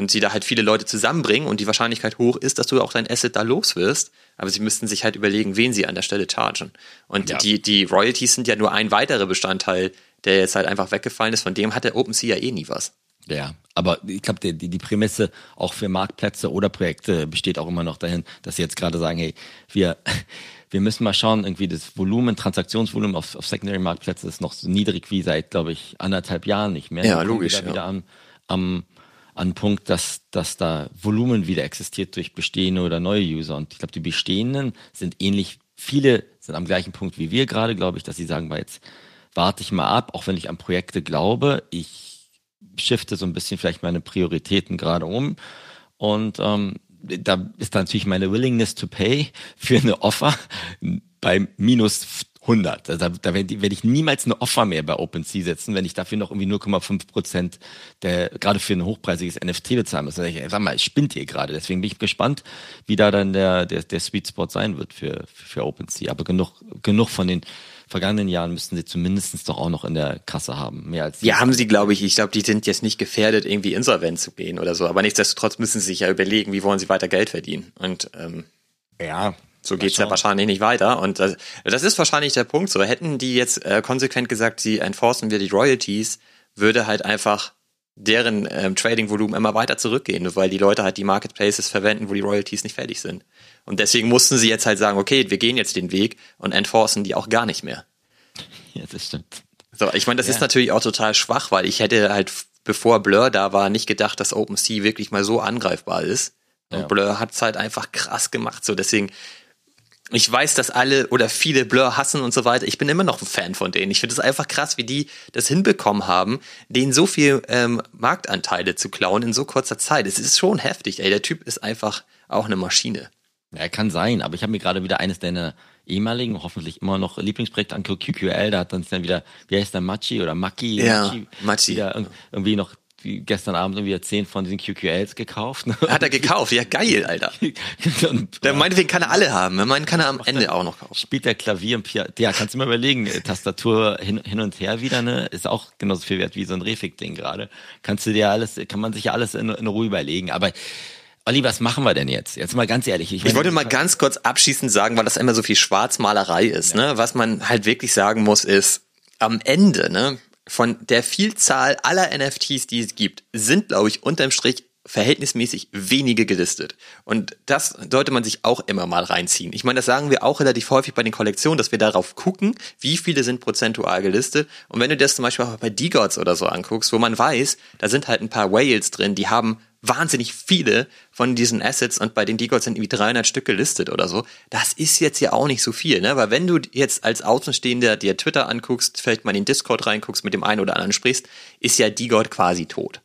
und sie da halt viele Leute zusammenbringen und die Wahrscheinlichkeit hoch ist, dass du auch dein Asset da los wirst. Aber sie müssten sich halt überlegen, wen sie an der Stelle chargen. Und ja. die, die Royalties sind ja nur ein weiterer Bestandteil, der jetzt halt einfach weggefallen ist. Von dem hat der OpenSea ja eh nie was. Ja, aber ich glaube, die, die Prämisse auch für Marktplätze oder Projekte besteht auch immer noch dahin, dass sie jetzt gerade sagen, hey, wir, wir müssen mal schauen, irgendwie das Volumen, Transaktionsvolumen auf, auf Secondary-Marktplätzen ist noch so niedrig wie seit, glaube ich, anderthalb Jahren nicht mehr. Ja, logisch. Wieder, ja. wieder am, am an Punkt, dass, dass da Volumen wieder existiert durch bestehende oder neue User. Und ich glaube, die bestehenden sind ähnlich, viele sind am gleichen Punkt wie wir gerade, glaube ich, dass sie sagen, jetzt warte ich mal ab, auch wenn ich an Projekte glaube, ich shifte so ein bisschen vielleicht meine Prioritäten gerade um. Und ähm, da ist natürlich meine Willingness to pay für eine Offer bei minus 100. Da, da werde werd ich niemals eine Offer mehr bei OpenSea setzen, wenn ich dafür noch irgendwie 0,5 Prozent gerade für ein hochpreisiges NFT bezahlen muss. Ich, sag mal, spinnt ihr gerade. Deswegen bin ich gespannt, wie da dann der, der, der Sweet Spot sein wird für, für OpenSea. Aber genug, genug von den vergangenen Jahren müssten sie zumindestens doch auch noch in der Kasse haben. Mehr als ja, haben sie, glaube ich. Ich glaube, die sind jetzt nicht gefährdet, irgendwie insolvent zu gehen oder so. Aber nichtsdestotrotz müssen sie sich ja überlegen, wie wollen sie weiter Geld verdienen. Und ähm, ja, so geht's ja wahrscheinlich nicht weiter. Und das, das ist wahrscheinlich der Punkt. So hätten die jetzt äh, konsequent gesagt, sie enforcen wir die Royalties, würde halt einfach deren ähm, Trading-Volumen immer weiter zurückgehen, weil die Leute halt die Marketplaces verwenden, wo die Royalties nicht fertig sind. Und deswegen mussten sie jetzt halt sagen, okay, wir gehen jetzt den Weg und enforcen die auch gar nicht mehr. <laughs> Ja, das stimmt. So, ich meine, das ja. ist natürlich auch total schwach, weil ich hätte halt, bevor Blur da war, nicht gedacht, dass OpenSea wirklich mal so angreifbar ist. Und ja. Blur hat's halt einfach krass gemacht. So, deswegen ich weiß, dass alle oder viele Blur hassen und so weiter. Ich bin immer noch ein Fan von denen. Ich finde es einfach krass, wie die das hinbekommen haben, denen so viel ähm, Marktanteile zu klauen in so kurzer Zeit. Es ist schon heftig, ey. Der Typ ist einfach auch eine Maschine. Ja, kann sein, aber ich habe mir gerade wieder eines deiner ehemaligen, hoffentlich immer noch Lieblingsprojekte an QQL, da hat dann wieder, wie heißt der, Machi oder Maki? Ja, Machi. Machi. Wieder irgendwie noch gestern Abend irgendwie zehn von diesen QQLs gekauft. Hat er gekauft? Ja, geil, Alter. <laughs> der meinetwegen kann er alle haben. Meint, kann er am Ende auch noch kaufen. Spielt der Klavier und Piano. Ja, kannst du mal überlegen. Tastatur hin, hin und her wieder, ne? Ist auch genauso viel wert wie so ein Refik-Ding gerade. Kannst du dir alles, kann man sich ja alles in, in Ruhe überlegen. Aber Olli, was machen wir denn jetzt? Jetzt mal ganz ehrlich. Ich, ich wollte mal ganz kurz abschließend sagen, weil das immer so viel Schwarzmalerei ist, ja. ne? Was man halt wirklich sagen muss, ist, am Ende, ne? Von der Vielzahl aller NFTs, die es gibt, sind, glaube ich, unterm Strich verhältnismäßig wenige gelistet. Und das sollte man sich auch immer mal reinziehen. Ich meine, das sagen wir auch relativ häufig bei den Kollektionen, dass wir darauf gucken, wie viele sind prozentual gelistet. Und wenn du das zum Beispiel auch bei D-Gods oder so anguckst, wo man weiß, da sind halt ein paar Whales drin, die haben wahnsinnig viele von diesen Assets und bei den Decoys sind irgendwie 300 Stück gelistet oder so. Das ist jetzt ja auch nicht so viel, ne? Weil wenn du jetzt als Außenstehender dir Twitter anguckst, vielleicht mal in den Discord reinguckst, mit dem einen oder anderen sprichst, ist ja D-God quasi tot.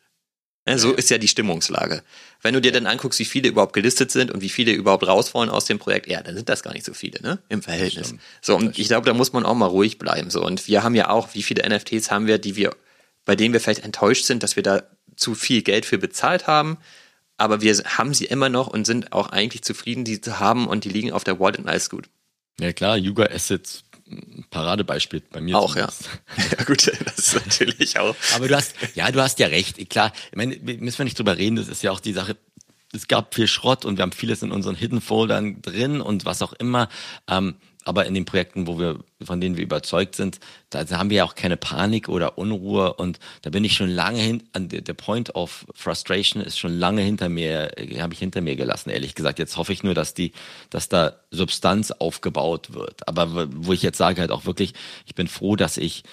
Ne? So ist ja die Stimmungslage. Wenn du dir dann anguckst, wie viele überhaupt gelistet sind und wie viele überhaupt rausfallen aus dem Projekt, ja, dann sind das gar nicht so viele, ne? Im Verhältnis. So, und ich glaube, da muss man auch mal ruhig bleiben. So, und wir haben ja auch, wie viele NFTs haben wir, die wir, bei denen wir vielleicht enttäuscht sind, dass wir da zu viel Geld für bezahlt haben, aber wir haben sie immer noch und sind auch eigentlich zufrieden, die zu haben und die liegen auf der Wallet und alles gut. Ja klar, Yuga Assets, Paradebeispiel bei mir. Auch, ja. <laughs> Ja gut, das ist natürlich auch. Aber du hast, ja, du hast ja recht. Klar, ich meine, müssen wir nicht drüber reden, das ist ja auch die Sache, es gab viel Schrott und wir haben vieles in unseren Hidden Foldern drin und was auch immer. Ähm, aber in den Projekten, wo wir, von denen wir überzeugt sind, da haben wir ja auch keine Panik oder Unruhe und da bin ich schon lange hin, der Point of Frustration ist schon lange hinter mir, äh, habe ich hinter mir gelassen, ehrlich gesagt. Jetzt hoffe ich nur, dass die, dass da Substanz aufgebaut wird. Aber wo ich jetzt sage halt auch wirklich, ich bin froh, dass ich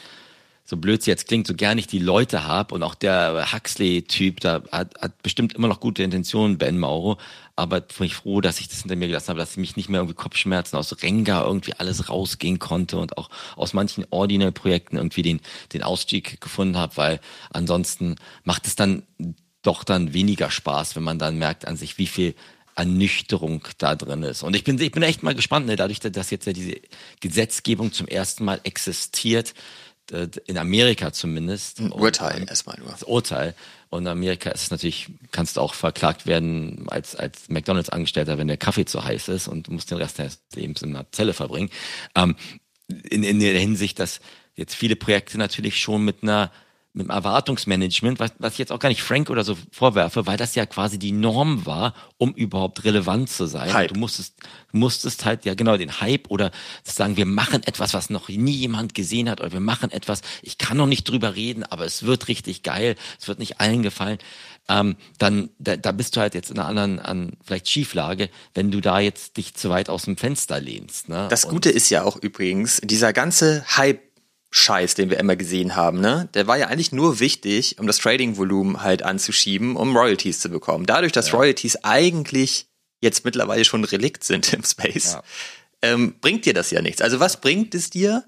so blöd es jetzt klingt, so gern ich die Leute habe und auch der Huxley-Typ, da hat, hat bestimmt immer noch gute Intentionen, Ben Mauro, aber bin ich froh, dass ich das hinter mir gelassen habe, dass ich mich nicht mehr irgendwie Kopfschmerzen aus Renga irgendwie alles rausgehen konnte und auch aus manchen Ordinal-Projekten irgendwie den, den Ausstieg gefunden habe, weil ansonsten macht es dann doch dann weniger Spaß, wenn man dann merkt an sich, wie viel Ernüchterung da drin ist. Und ich bin, ich bin echt mal gespannt, ne, dadurch, dass jetzt ja diese Gesetzgebung zum ersten Mal existiert, in Amerika zumindest. Ein Urteil erstmal nur. Das Urteil. Und in Amerika ist es natürlich, kannst du auch verklagt werden als, als McDonalds-Angestellter, wenn der Kaffee zu heiß ist und du musst den Rest deines Lebens in einer Zelle verbringen. Ähm, in, in der Hinsicht, dass jetzt viele Projekte natürlich schon mit einer mit dem Erwartungsmanagement, was, was ich jetzt auch gar nicht Frank oder so vorwerfe, weil das ja quasi die Norm war, um überhaupt relevant zu sein. Hype. Du musstest, musstest halt, ja genau, den Hype oder sagen, wir machen etwas, was noch nie jemand gesehen hat, oder wir machen etwas, ich kann noch nicht drüber reden, aber es wird richtig geil, es wird nicht allen gefallen. Ähm, dann, da, da bist du halt jetzt in einer anderen, an vielleicht Schieflage, wenn du da jetzt dich zu weit aus dem Fenster lehnst. Ne? Das Gute ist ja auch übrigens, dieser ganze Hype Scheiß, den wir immer gesehen haben, ne? Der war ja eigentlich nur wichtig, um das Trading-Volumen halt anzuschieben, um Royalties zu bekommen. Dadurch, dass ja. Royalties eigentlich jetzt mittlerweile schon Relikt sind <laughs> im Space, ja. ähm, bringt dir das ja nichts. Also was bringt es dir,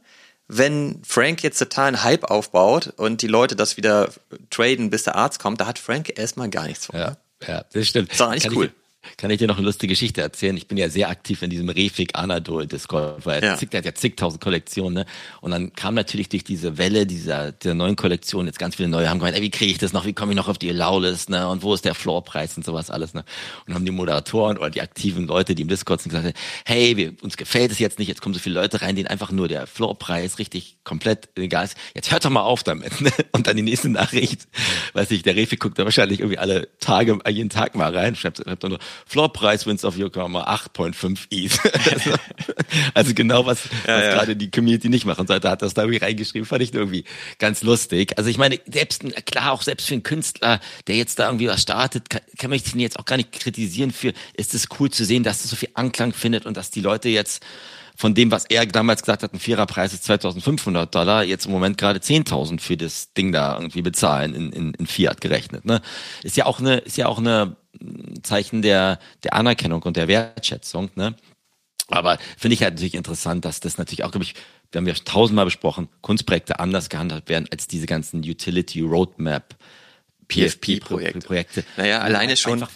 wenn Frank jetzt totalen Hype aufbaut und die Leute das wieder traden, bis der Arzt kommt? Da hat Frank erstmal gar nichts von. Ja, ne? ja das stimmt. Das ist eigentlich cool. Ich kann ich dir noch eine lustige Geschichte erzählen? Ich bin ja sehr aktiv in diesem Refik Anadol Discord, weil ja. der hat ja zigtausend Kollektionen, ne? Und dann kam natürlich durch diese Welle dieser, dieser neuen Kollektion jetzt ganz viele neue, haben gemeint, ey, wie kriege ich das noch? Wie komme ich noch auf die Allow-List, ne? Und wo ist der Floorpreis und sowas alles, ne? Und haben die Moderatoren oder die aktiven Leute, die im Discord sind, gesagt, hey, wir, uns gefällt es jetzt nicht, jetzt kommen so viele Leute rein, denen einfach nur der Floorpreis richtig komplett egal ist. Jetzt hört doch mal auf damit, ne? <laughs> Und dann die nächste Nachricht, weiß ich, der Refik guckt da wahrscheinlich irgendwie alle Tage, jeden Tag mal rein, schreibt, schreibt dann nur, Floorpreis Wins of Yokohama 8.5 ETH. also genau was, ja, was ja. gerade die Community nicht machen sollte, hat das da irgendwie reingeschrieben, fand ich irgendwie ganz lustig. Also ich meine, selbst, klar, auch selbst für einen Künstler, der jetzt da irgendwie was startet, kann, kann man ihn jetzt auch gar nicht kritisieren für, ist es cool zu sehen, dass es so viel Anklang findet und dass die Leute jetzt von dem, was er damals gesagt hat, ein Viererpreis ist 2500 Dollar, jetzt im Moment gerade 10.000 für das Ding da irgendwie bezahlen in, in, in Fiat gerechnet. Ne? Ist ja auch eine, ist ja auch eine Zeichen der, der Anerkennung und der Wertschätzung. Ne? Aber finde ich halt natürlich interessant, dass das natürlich auch, glaube ich, wir haben ja tausendmal besprochen, Kunstprojekte anders gehandhabt werden als diese ganzen Utility Roadmap PFP-Projekte. Projekte. Naja, alleine schon.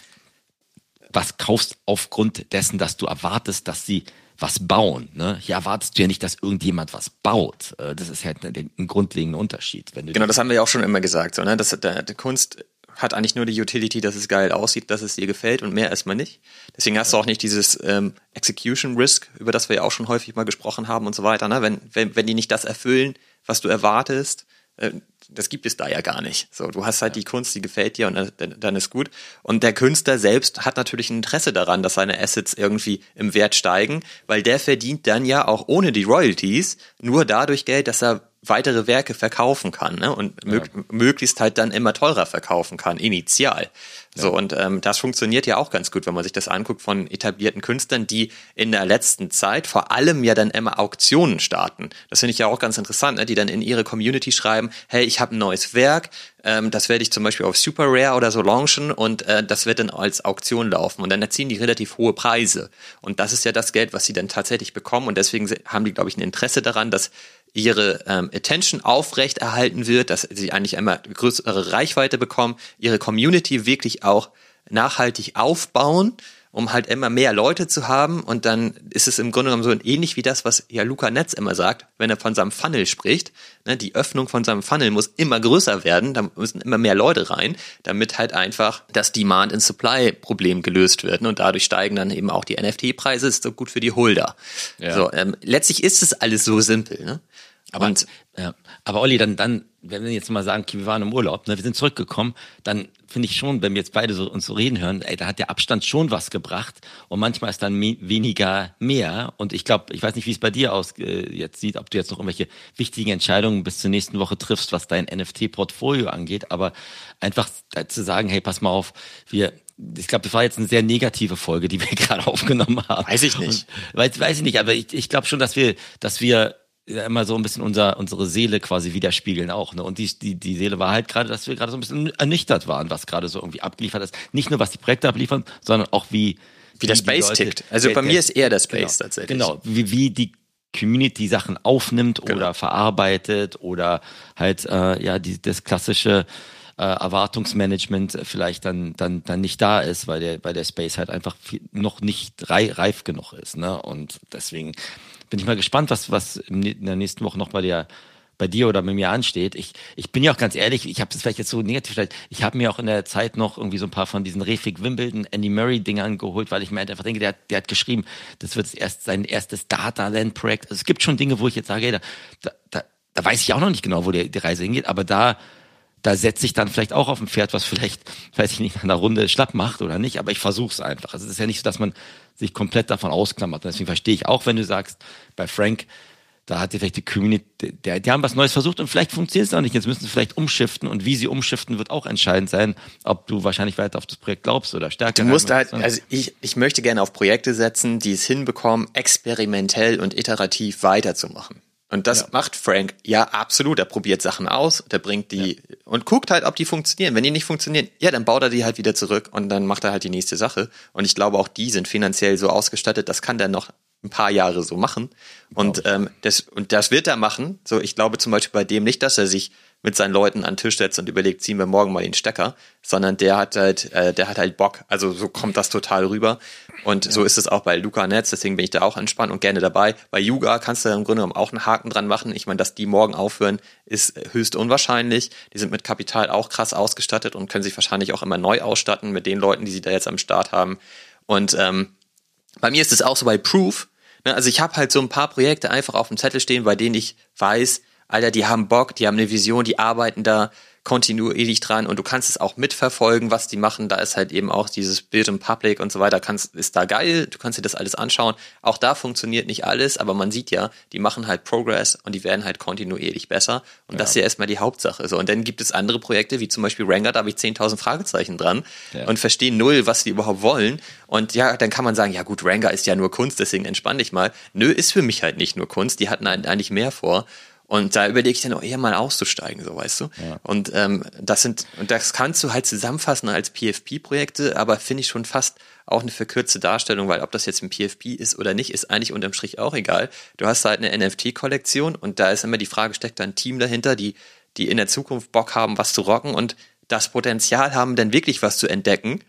Was kaufst aufgrund dessen, dass du erwartest, dass sie was bauen. Ne? Hier erwartest du ja nicht, dass irgendjemand was baut. Äh, das ist halt ein, ein grundlegender Unterschied. genau, das haben wir ja auch schon immer gesagt. So, ne? das, der, der Kunst hat eigentlich nur die Utility, dass es geil aussieht, dass es dir gefällt und mehr erstmal nicht. Deswegen hast du auch nicht dieses ähm, Execution Risk, über das wir ja auch schon häufig mal gesprochen haben und so weiter. Ne? Wenn, wenn, wenn die nicht das erfüllen, was du erwartest, äh, das gibt es da ja gar nicht. So, du hast halt die Kunst, die gefällt dir und dann, dann ist gut. Und der Künstler selbst hat natürlich ein Interesse daran, dass seine Assets irgendwie im Wert steigen, weil der verdient dann ja auch ohne die Royalties nur dadurch Geld, dass er weitere Werke verkaufen kann ne? und ja. möglichst halt dann immer teurer verkaufen kann, initial. Ja. So, und ähm, das funktioniert ja auch ganz gut, wenn man sich das anguckt von etablierten Künstlern, die in der letzten Zeit vor allem ja dann immer Auktionen starten. Das finde ich ja auch ganz interessant, ne? die dann in ihre Community schreiben, hey, ich habe ein neues Werk, ähm, das werde ich zum Beispiel auf Super Rare oder so launchen und äh, das wird dann als Auktion laufen und dann erzielen die relativ hohe Preise. Und das ist ja das Geld, was sie dann tatsächlich bekommen und deswegen haben die, glaube ich, ein Interesse daran, dass ihre ähm, Attention aufrecht erhalten wird, dass sie eigentlich einmal größere Reichweite bekommen, ihre Community wirklich auch nachhaltig aufbauen, um halt immer mehr Leute zu haben. Und dann ist es im Grunde genommen so ähnlich wie das, was ja Luca Netz immer sagt, wenn er von seinem Funnel spricht. Ne, die Öffnung von seinem Funnel muss immer größer werden, da müssen immer mehr Leute rein, damit halt einfach das Demand and Supply Problem gelöst wird. Ne? Und dadurch steigen dann eben auch die NFT-Preise, ist so gut für die Holder. Ja. So, ähm, letztlich ist es alles so simpel. Ne? Aber, und, ja. aber Olli, dann, dann, wenn wir jetzt mal sagen, okay, wir waren im Urlaub, ne, wir sind zurückgekommen, dann finde ich schon, wenn wir jetzt beide so, uns so reden hören, ey, da hat der Abstand schon was gebracht und manchmal ist dann weniger mehr. Und ich glaube, ich weiß nicht, wie es bei dir aus äh, jetzt sieht, ob du jetzt noch irgendwelche wichtigen Entscheidungen bis zur nächsten Woche triffst, was dein NFT-Portfolio angeht, aber einfach zu sagen, hey, pass mal auf, wir ich glaube, das war jetzt eine sehr negative Folge, die wir <laughs> gerade aufgenommen haben. Weiß ich nicht. Und, weiß, weiß ich nicht, aber ich, ich glaube schon, dass wir, dass wir immer so ein bisschen unser, unsere Seele quasi widerspiegeln auch. Ne? Und die, die, die Seele war halt gerade, dass wir gerade so ein bisschen ernüchtert waren, was gerade so irgendwie abgeliefert ist. Nicht nur, was die Projekte abliefern, sondern auch wie. Wie, wie der Space Leute, tickt. Also der, bei mir der, ist eher der Space genau, tatsächlich. Genau, wie, wie die Community Sachen aufnimmt genau. oder verarbeitet oder halt äh, ja die, das klassische äh, Erwartungsmanagement vielleicht dann, dann, dann nicht da ist, weil der, weil der Space halt einfach viel, noch nicht rei reif genug ist. Ne? Und deswegen bin ich mal gespannt, was, was in der nächsten Woche noch bei der bei dir oder bei mir ansteht. Ich, ich bin ja auch ganz ehrlich, ich habe das vielleicht jetzt so negativ vielleicht, ich habe mir auch in der Zeit noch irgendwie so ein paar von diesen Refik Wimbledon, Andy Murray Dingern geholt, weil ich mir einfach denke, der, der hat geschrieben, das wird erst sein erstes Data-Land-Projekt. Also es gibt schon Dinge, wo ich jetzt sage, hey, da, da, da weiß ich auch noch nicht genau, wo die, die Reise hingeht, aber da da setze ich dann vielleicht auch auf ein Pferd, was vielleicht, <laughs> weiß ich nicht, nach einer Runde schlapp macht oder nicht, aber ich versuche es einfach. Also es ist ja nicht so, dass man sich komplett davon ausklammert. Und deswegen verstehe ich auch, wenn du sagst, bei Frank, da hat die vielleicht die Community, der, die haben was Neues versucht und vielleicht funktioniert es auch nicht. Jetzt müssen sie vielleicht umschiften und wie sie umschiften wird auch entscheidend sein, ob du wahrscheinlich weiter auf das Projekt glaubst oder stärker. Du musst halt, also ich, ich möchte gerne auf Projekte setzen, die es hinbekommen, experimentell und iterativ weiterzumachen. Und das ja. macht Frank, ja, absolut. Er probiert Sachen aus, der bringt die ja. und guckt halt, ob die funktionieren. Wenn die nicht funktionieren, ja, dann baut er die halt wieder zurück und dann macht er halt die nächste Sache. Und ich glaube, auch die sind finanziell so ausgestattet, das kann der noch ein paar Jahre so machen. Und, ähm, das, und das wird er machen. So, ich glaube zum Beispiel bei dem nicht, dass er sich mit seinen Leuten an den Tisch setzt und überlegt, ziehen wir morgen mal den Stecker, sondern der hat halt, äh, der hat halt Bock. Also so kommt das total rüber. Und ja. so ist es auch bei Luca Netz, deswegen bin ich da auch entspannt und gerne dabei. Bei Yuga kannst du im Grunde genommen auch einen Haken dran machen. Ich meine, dass die morgen aufhören, ist höchst unwahrscheinlich. Die sind mit Kapital auch krass ausgestattet und können sich wahrscheinlich auch immer neu ausstatten mit den Leuten, die sie da jetzt am Start haben. Und ähm, bei mir ist es auch so bei Proof. Ne? Also ich habe halt so ein paar Projekte einfach auf dem Zettel stehen, bei denen ich weiß, Alter, die haben Bock, die haben eine Vision, die arbeiten da kontinuierlich dran und du kannst es auch mitverfolgen, was die machen. Da ist halt eben auch dieses Bild im Public und so weiter, kannst, ist da geil, du kannst dir das alles anschauen. Auch da funktioniert nicht alles, aber man sieht ja, die machen halt Progress und die werden halt kontinuierlich besser. Und ja. das ist ja erstmal die Hauptsache. So, und dann gibt es andere Projekte, wie zum Beispiel Ranger, da habe ich 10.000 Fragezeichen dran ja. und verstehe null, was die überhaupt wollen. Und ja, dann kann man sagen, ja gut, Ranger ist ja nur Kunst, deswegen entspann dich mal. Nö, ist für mich halt nicht nur Kunst, die hatten eigentlich mehr vor. Und da überlege ich dann auch eher mal auszusteigen, so weißt du. Ja. Und ähm, das sind, und das kannst du halt zusammenfassen als PFP-Projekte, aber finde ich schon fast auch eine verkürzte Darstellung, weil ob das jetzt ein PFP ist oder nicht, ist eigentlich unterm Strich auch egal. Du hast halt eine NFT-Kollektion und da ist immer die Frage, steckt da ein Team dahinter, die, die in der Zukunft Bock haben, was zu rocken und das Potenzial haben, dann wirklich was zu entdecken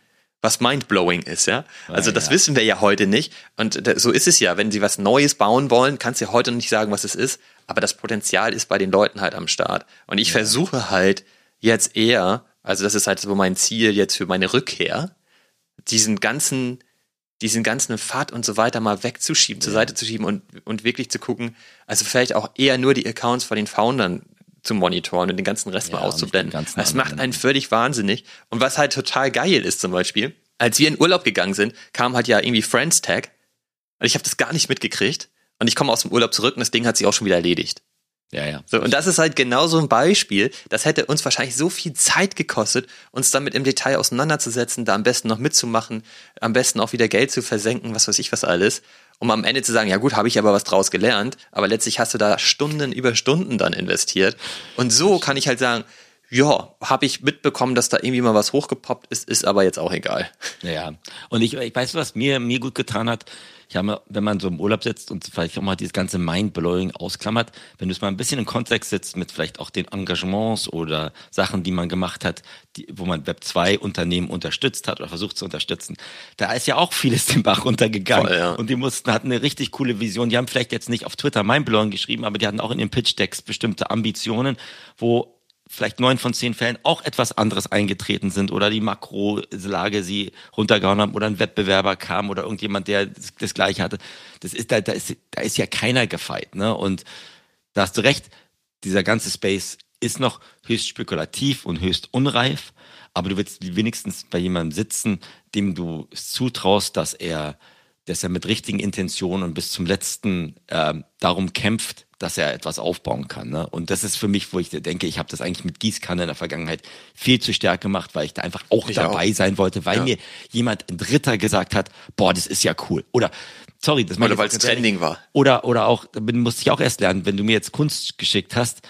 was mindblowing ist, ja. Also das ja. wissen wir ja heute nicht. Und so ist es ja. Wenn sie was Neues bauen wollen, kannst du ja heute noch nicht sagen, was es ist. Aber das Potenzial ist bei den Leuten halt am Start. Und ich ja. versuche halt jetzt eher, also das ist halt so mein Ziel jetzt für meine Rückkehr, diesen ganzen, diesen ganzen Pfad und so weiter mal wegzuschieben, ja. zur Seite zu schieben und, und wirklich zu gucken, also vielleicht auch eher nur die Accounts von den Foundern zu monitoren und den ganzen Rest ja, mal auszublenden. Das macht einen völlig wahnsinnig. Und was halt total geil ist zum Beispiel, als wir in Urlaub gegangen sind, kam halt ja irgendwie Friends Tag. Und ich habe das gar nicht mitgekriegt. Und ich komme aus dem Urlaub zurück und das Ding hat sich auch schon wieder erledigt. Ja, ja. So, und das ist halt genau so ein Beispiel. Das hätte uns wahrscheinlich so viel Zeit gekostet, uns damit im Detail auseinanderzusetzen, da am besten noch mitzumachen, am besten auch wieder Geld zu versenken, was weiß ich was alles um am Ende zu sagen, ja gut, habe ich aber was draus gelernt, aber letztlich hast du da Stunden über Stunden dann investiert. Und so kann ich halt sagen, ja, habe ich mitbekommen, dass da irgendwie mal was hochgepoppt ist, ist aber jetzt auch egal. Ja, und ich, ich weiß, was mir, mir gut getan hat, ich habe, wenn man so im Urlaub sitzt und vielleicht auch mal dieses ganze Mindblowing ausklammert, wenn du es mal ein bisschen in Kontext setzt mit vielleicht auch den Engagements oder Sachen, die man gemacht hat, die, wo man Web 2 Unternehmen unterstützt hat oder versucht zu unterstützen, da ist ja auch vieles den Bach runtergegangen. Voll, ja. Und die mussten, hatten eine richtig coole Vision. Die haben vielleicht jetzt nicht auf Twitter Mindblowing geschrieben, aber die hatten auch in ihren Pitch-Decks bestimmte Ambitionen, wo vielleicht neun von zehn Fällen auch etwas anderes eingetreten sind oder die Makrolage sie runtergehauen haben oder ein Wettbewerber kam oder irgendjemand, der das, das Gleiche hatte. Das ist, da, da ist, da ist ja keiner gefeit, ne? Und da hast du recht, dieser ganze Space ist noch höchst spekulativ und höchst unreif, aber du willst wenigstens bei jemandem sitzen, dem du zutraust, dass er, dass er mit richtigen Intentionen und bis zum letzten äh, darum kämpft, dass er etwas aufbauen kann. Ne? Und das ist für mich, wo ich denke, ich habe das eigentlich mit Gießkanne in der Vergangenheit viel zu stark gemacht, weil ich da einfach auch ich dabei auch. sein wollte, weil ja. mir jemand, ein Dritter gesagt hat, boah, das ist ja cool. Oder sorry, das Oder weil es Trending war. Oder, oder auch, musste ich auch erst lernen, wenn du mir jetzt Kunst geschickt hast,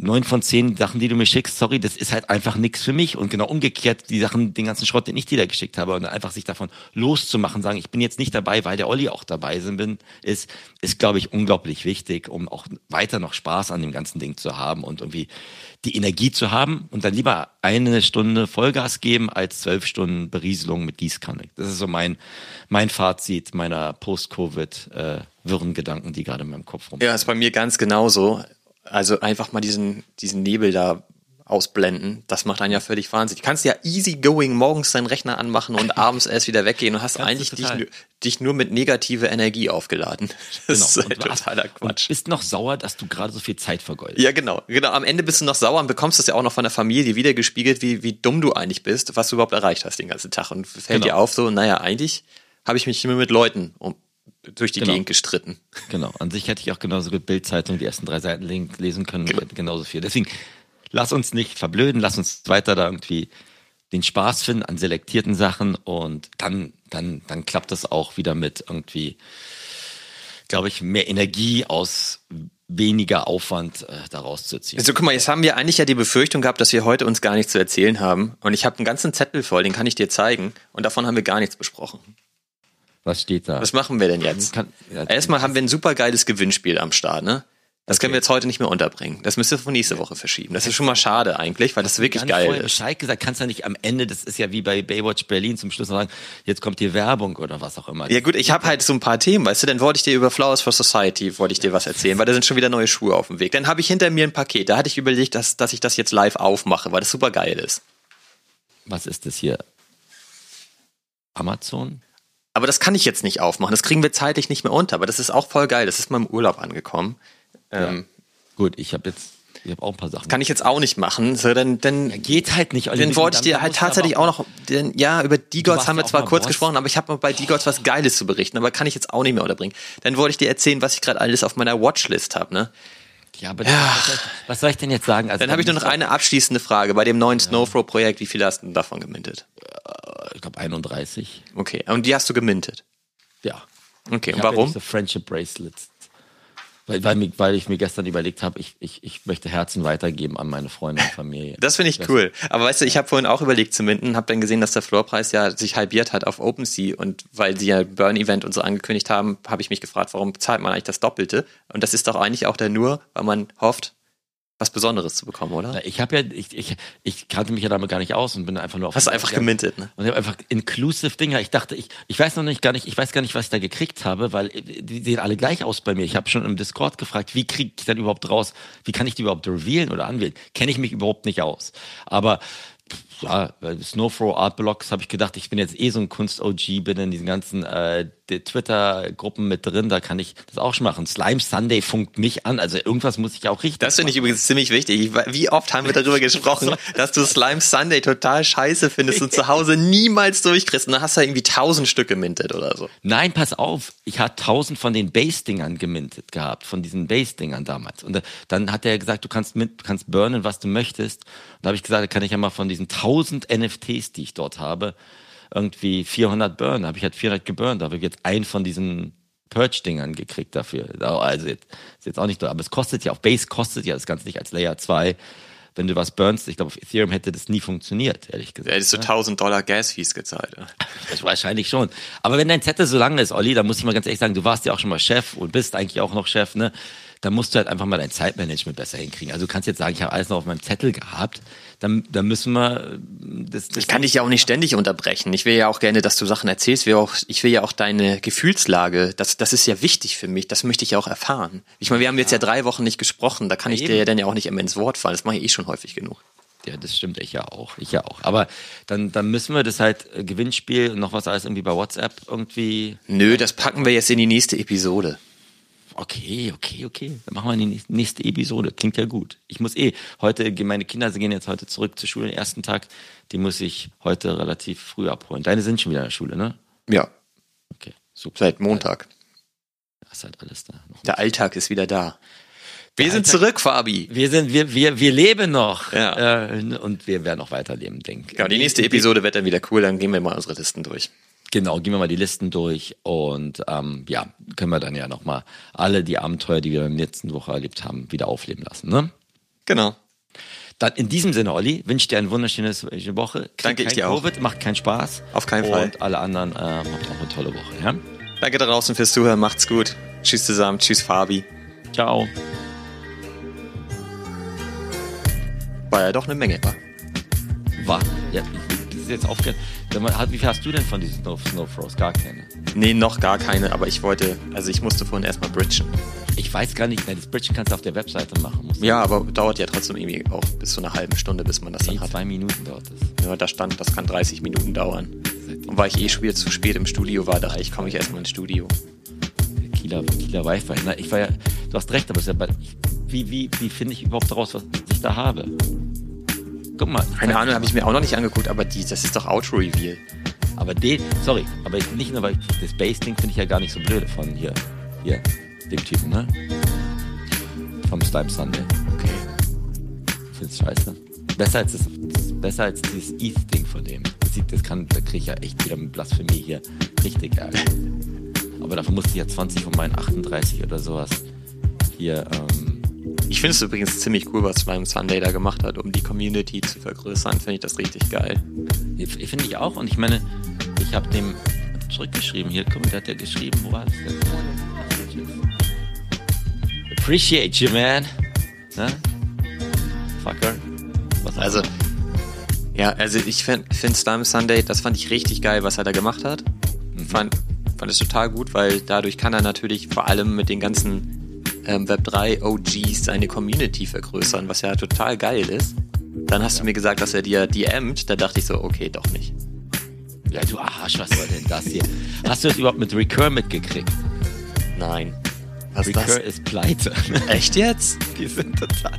neun von zehn Sachen, die du mir schickst, sorry, das ist halt einfach nichts für mich. Und genau umgekehrt, die Sachen, den ganzen Schrott, den ich dir da geschickt habe, und einfach sich davon loszumachen, sagen, ich bin jetzt nicht dabei, weil der Olli auch dabei sind, ist, ist, glaube ich, unglaublich wichtig, um auch weiter noch Spaß an dem ganzen Ding zu haben und irgendwie die Energie zu haben und dann lieber eine Stunde Vollgas geben als zwölf Stunden Berieselung mit Gießkanne. Das ist so mein, mein Fazit meiner Post-Covid, äh, wirren Gedanken, die gerade in meinem Kopf rum. Ja, ist bei mir ganz genauso. Also einfach mal diesen, diesen Nebel da ausblenden, das macht einen ja völlig wahnsinnig. Du kannst ja easy going morgens deinen Rechner anmachen und <laughs> abends erst wieder weggehen und hast du eigentlich dich, dich nur mit negative Energie aufgeladen. <laughs> Das ist halt Genau. Und was- totaler Und Quatsch. bist noch sauer, dass du gerade so viel Zeit vergeudest. Ja, genau. Genau. Am Ende bist du noch sauer und bekommst das ja auch noch von der Familie wiedergespiegelt, wie, wie dumm du eigentlich bist, was du überhaupt erreicht hast den ganzen Tag. Und fällt Genau. dir auf, so, naja, eigentlich habe ich mich immer mit Leuten um, durch die Genau. Gegend gestritten. Genau. An sich hätte ich auch genauso gut Bildzeitung die ersten drei Seiten lesen- können hätte genauso viel. Deswegen lass uns nicht verblöden, lass uns weiter da irgendwie den Spaß finden an selektierten Sachen und dann, dann, dann klappt das auch wieder mit irgendwie, glaube ich, mehr Energie aus weniger Aufwand äh, daraus zu ziehen. Also guck mal, jetzt haben wir eigentlich ja die Befürchtung gehabt, dass wir heute uns gar nichts zu erzählen haben. Und ich habe einen ganzen Zettel voll, den kann ich dir zeigen. Und davon haben wir gar nichts besprochen. Was steht da? Was machen wir denn jetzt? Kann- ja, Erstmal haben wir ein super geiles Gewinnspiel am Start, ne? Das können wir jetzt heute nicht mehr unterbringen. Das müsst ihr von nächste Woche verschieben. Das ist schon mal schade eigentlich, weil das wirklich Gar nicht geil ist. Bescheid gesagt, kannst du ja nicht am Ende, das ist ja wie bei Baywatch Berlin zum Schluss sagen, jetzt kommt hier Werbung oder was auch immer. Ja gut, ich habe halt so ein paar Themen, weißt du, dann wollte ich dir über Flowers for Society, wollte ich dir was erzählen, weil da sind schon wieder neue Schuhe auf dem Weg. Dann habe ich hinter mir ein Paket, da hatte ich überlegt, dass, dass ich das jetzt live aufmache, weil das super geil ist. Was ist das hier? Amazon? Aber das kann ich jetzt nicht aufmachen, das kriegen wir zeitlich nicht mehr unter, aber das ist auch voll geil, das ist mal im Urlaub angekommen. Ähm, Gut, ich habe jetzt, ich habe auch ein paar Sachen. Kann ich jetzt auch nicht machen, so dann, dann Geht halt nicht. Olli. Den wollte ich Dann dir halt tatsächlich auch noch, den, ja, über D-Gods haben wir ja zwar kurz Boss. gesprochen, aber ich habe bei D-Gods was Geiles zu berichten, aber kann ich jetzt auch nicht mehr unterbringen. Dann wollte ich dir erzählen, was ich gerade alles auf meiner Watchlist habe, ne? Ja, aber was, soll ich, was soll ich denn jetzt sagen? Also, Dann habe ich nur noch eine abschließende Frage. Bei dem neuen Snowflow-Projekt, wie viel hast du davon gemintet? Ich glaube 31. Okay, und die hast du gemintet. Ja. Okay, und Ja warum? diese Friendship Bracelets. Weil, weil, weil ich mir gestern überlegt habe, ich, ich, ich möchte Herzen weitergeben an meine Freunde und Familie. <laughs> Das finde ich cool. Aber weißt du, ich habe vorhin auch überlegt zu minden, habe dann gesehen, dass der Floorpreis ja sich halbiert hat auf OpenSea und weil sie ja Burn-Event und so angekündigt haben, habe ich mich gefragt, warum zahlt man eigentlich das Doppelte? Und das ist doch eigentlich auch der nur, weil man hofft, was Besonderes zu bekommen, oder? Na, Ich habe ja, ich, ich, ich kannte mich ja damit gar nicht aus und bin einfach nur auf. Hast du einfach gemintet, ne? Und ich habe einfach inclusive Dinger. Ich dachte, ich, ich weiß noch nicht gar nicht, ich weiß gar nicht, was ich da gekriegt habe, weil äh, die sehen alle gleich aus bei mir. Ich habe schon im Discord gefragt, wie kriege ich dann überhaupt raus, wie kann ich die überhaupt revealen oder anwählen? Kenne ich mich überhaupt nicht aus. Aber ja, bei Snowflow Art Blocks habe ich gedacht, ich bin jetzt eh so ein Kunst-OG, bin in diesen ganzen äh, Twitter-Gruppen mit drin, da kann ich das auch schon machen. Slime Sunday funkt mich an, also irgendwas muss ich auch richtig Das finde ich übrigens ziemlich wichtig. Wie oft haben wir darüber <laughs> gesprochen, dass du Slime Sunday total scheiße findest und zu <laughs> Hause niemals durchkriegst. Und dann hast du irgendwie tausend Stück gemintet oder so. Nein, pass auf, ich hatte tausend von den Base-Dingern gemintet gehabt, von diesen Base-Dingern damals. Und äh, dann hat er gesagt, du kannst mit, du kannst burnen, was du möchtest. Und da habe ich gesagt, da kann ich ja mal von diesen tausend NFTs, die ich dort habe, irgendwie 400 burnen. Da habe ich halt 400 geburnt, da habe ich jetzt einen von diesen Purge-Dingern gekriegt dafür. Also jetzt, ist jetzt auch nicht, aber es kostet ja, auf Base kostet ja das Ganze nicht als Layer 2. Wenn du was burnst, ich glaube, auf Ethereum hätte das nie funktioniert, ehrlich gesagt. Da hättest du 1000 Dollar Gas-Fees gezahlt. ja. <laughs> Das wahrscheinlich schon. Aber wenn dein Zettel so lang ist, Olli, dann muss ich mal ganz ehrlich sagen, du warst ja auch schon mal Chef und bist eigentlich auch noch Chef, ne? Dann musst du halt einfach mal dein Zeitmanagement besser hinkriegen. Also du kannst jetzt sagen, ich habe alles noch auf meinem Zettel gehabt, dann, dann müssen wir äh, das, das Ich kann dich ja auch nicht ständig unterbrechen. Ich will ja auch gerne, dass du Sachen erzählst. Ich will, auch, ich will ja auch deine Gefühlslage, das, das ist ja wichtig für mich. Das möchte ich ja auch erfahren. Ich meine, wir haben jetzt ja drei Wochen nicht gesprochen. Da kann ich Eben. dir ja dann ja auch nicht immer ins Wort fallen. Das mache ich eh schon häufig genug. Ja, das stimmt, ich ja auch. Ich ja auch. Aber dann, dann müssen wir das halt äh, Gewinnspiel und noch was alles irgendwie bei WhatsApp irgendwie. Nö, das packen wir jetzt in die nächste Episode. Okay, okay, okay. Dann machen wir die nächste- Episode. Klingt ja gut. Ich muss eh heute, meine Kinder sie gehen jetzt heute zurück zur Schule, den ersten Tag. Die muss ich heute relativ früh abholen. Deine sind schon wieder in der Schule, ne? Ja, Okay, super. seit Montag. Das ist halt alles da. Der Alltag ist wieder da. Wir sind Alltag- zurück, Fabi. Wir sind, wir, wir, wir leben noch. Ja. Äh, und wir werden noch weiterleben, denke ich. Ja, die nächste Episode wird dann wieder cool. Dann gehen wir mal unsere Listen durch. Genau, gehen wir mal die Listen durch und ähm, ja, können wir dann ja nochmal alle die Abenteuer, die wir in der letzten Woche erlebt haben, wieder aufleben lassen. Ne? Genau. Dann in diesem Sinne, Olli, wünsche dir eine wunderschöne Woche. Krieg Danke, ich dir auch. Covid, macht keinen Spaß. Auf keinen Und Fall. alle anderen äh, habt auch eine tolle Woche. Ja? Danke da draußen fürs Zuhören. Macht's gut. Tschüss zusammen. Tschüss, Fabi. Ciao. War ja doch eine Menge. wa? War. Ja, ist jetzt aufgehört. Wie viel hast du denn von diesen Snow, Snow? Gar keine. Nee, noch gar keine, aber ich wollte, also ich musste vorhin erstmal bridgen. Ich weiß gar nicht, nein, das Bridge kannst du auf der Webseite machen. Musst Ja, aber dauert ja trotzdem irgendwie auch bis zu einer halben Stunde, bis man das Nee, dann hat. zwei Minuten dauert das. Ja, da stand, das kann 30 Minuten dauern. Und weil ich eh schon wieder zu spät im Studio war, dachte ich, komme ich erstmal ins Studio. Kieler, Kieler Wi-Fi. Na, ich war ja, du hast recht, aber ja wie, wie, wie finde ich überhaupt daraus, was ich da habe? Guck mal. Keine Ahnung, habe ich mir auch noch nicht angegugt, aber die, das ist doch Outro-Reveal. Aber den, sorry, aber ich- nicht nur, weil ich, das Bass-Ding finde ich ja gar nicht so blöd von hier, hier, dem Typen, ne? Vom Slime Sunday. Okay. Findest du scheiße? Besser als das, das besser als dieses ETH-Ding von dem. Das sieht, das kann, da kriege ich ja echt wieder mit Blasphemie hier richtig Ärger. Aber dafür musste ich ja 20 von meinen 38 oder sowas hier, ähm, Ich finde es übrigens ziemlich cool, was Slime Sunday da gemacht hat, um die Community zu vergrößern. Finde ich das richtig geil. Finde ich auch. Und ich meine, ich habe dem zurückgeschrieben. Hier, guck mal, der hat ja geschrieben, wo war das denn? Appreciate you, man. Ne? Fucker. Was Also, ja, also ich finde find Slime Sunday, das fand ich richtig geil, was er da gemacht hat. Fand, fand es total gut, weil dadurch kann er natürlich vor allem mit den ganzen ähm, Web3 OGs seine Community vergrößern, was ja total geil ist. Dann hast du mir gesagt, dass er dir DM't, da dachte ich so, okay, doch nicht. ja, du Arsch, was soll denn das hier? Hast du das überhaupt mit Recur mitgekriegt? Nein. Was Recur das? ist pleite. <laughs> Echt jetzt? Die sind total.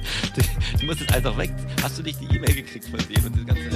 Du, musst es einfach weg. Hast du nicht die E-Mail gekriegt von denen und das ganze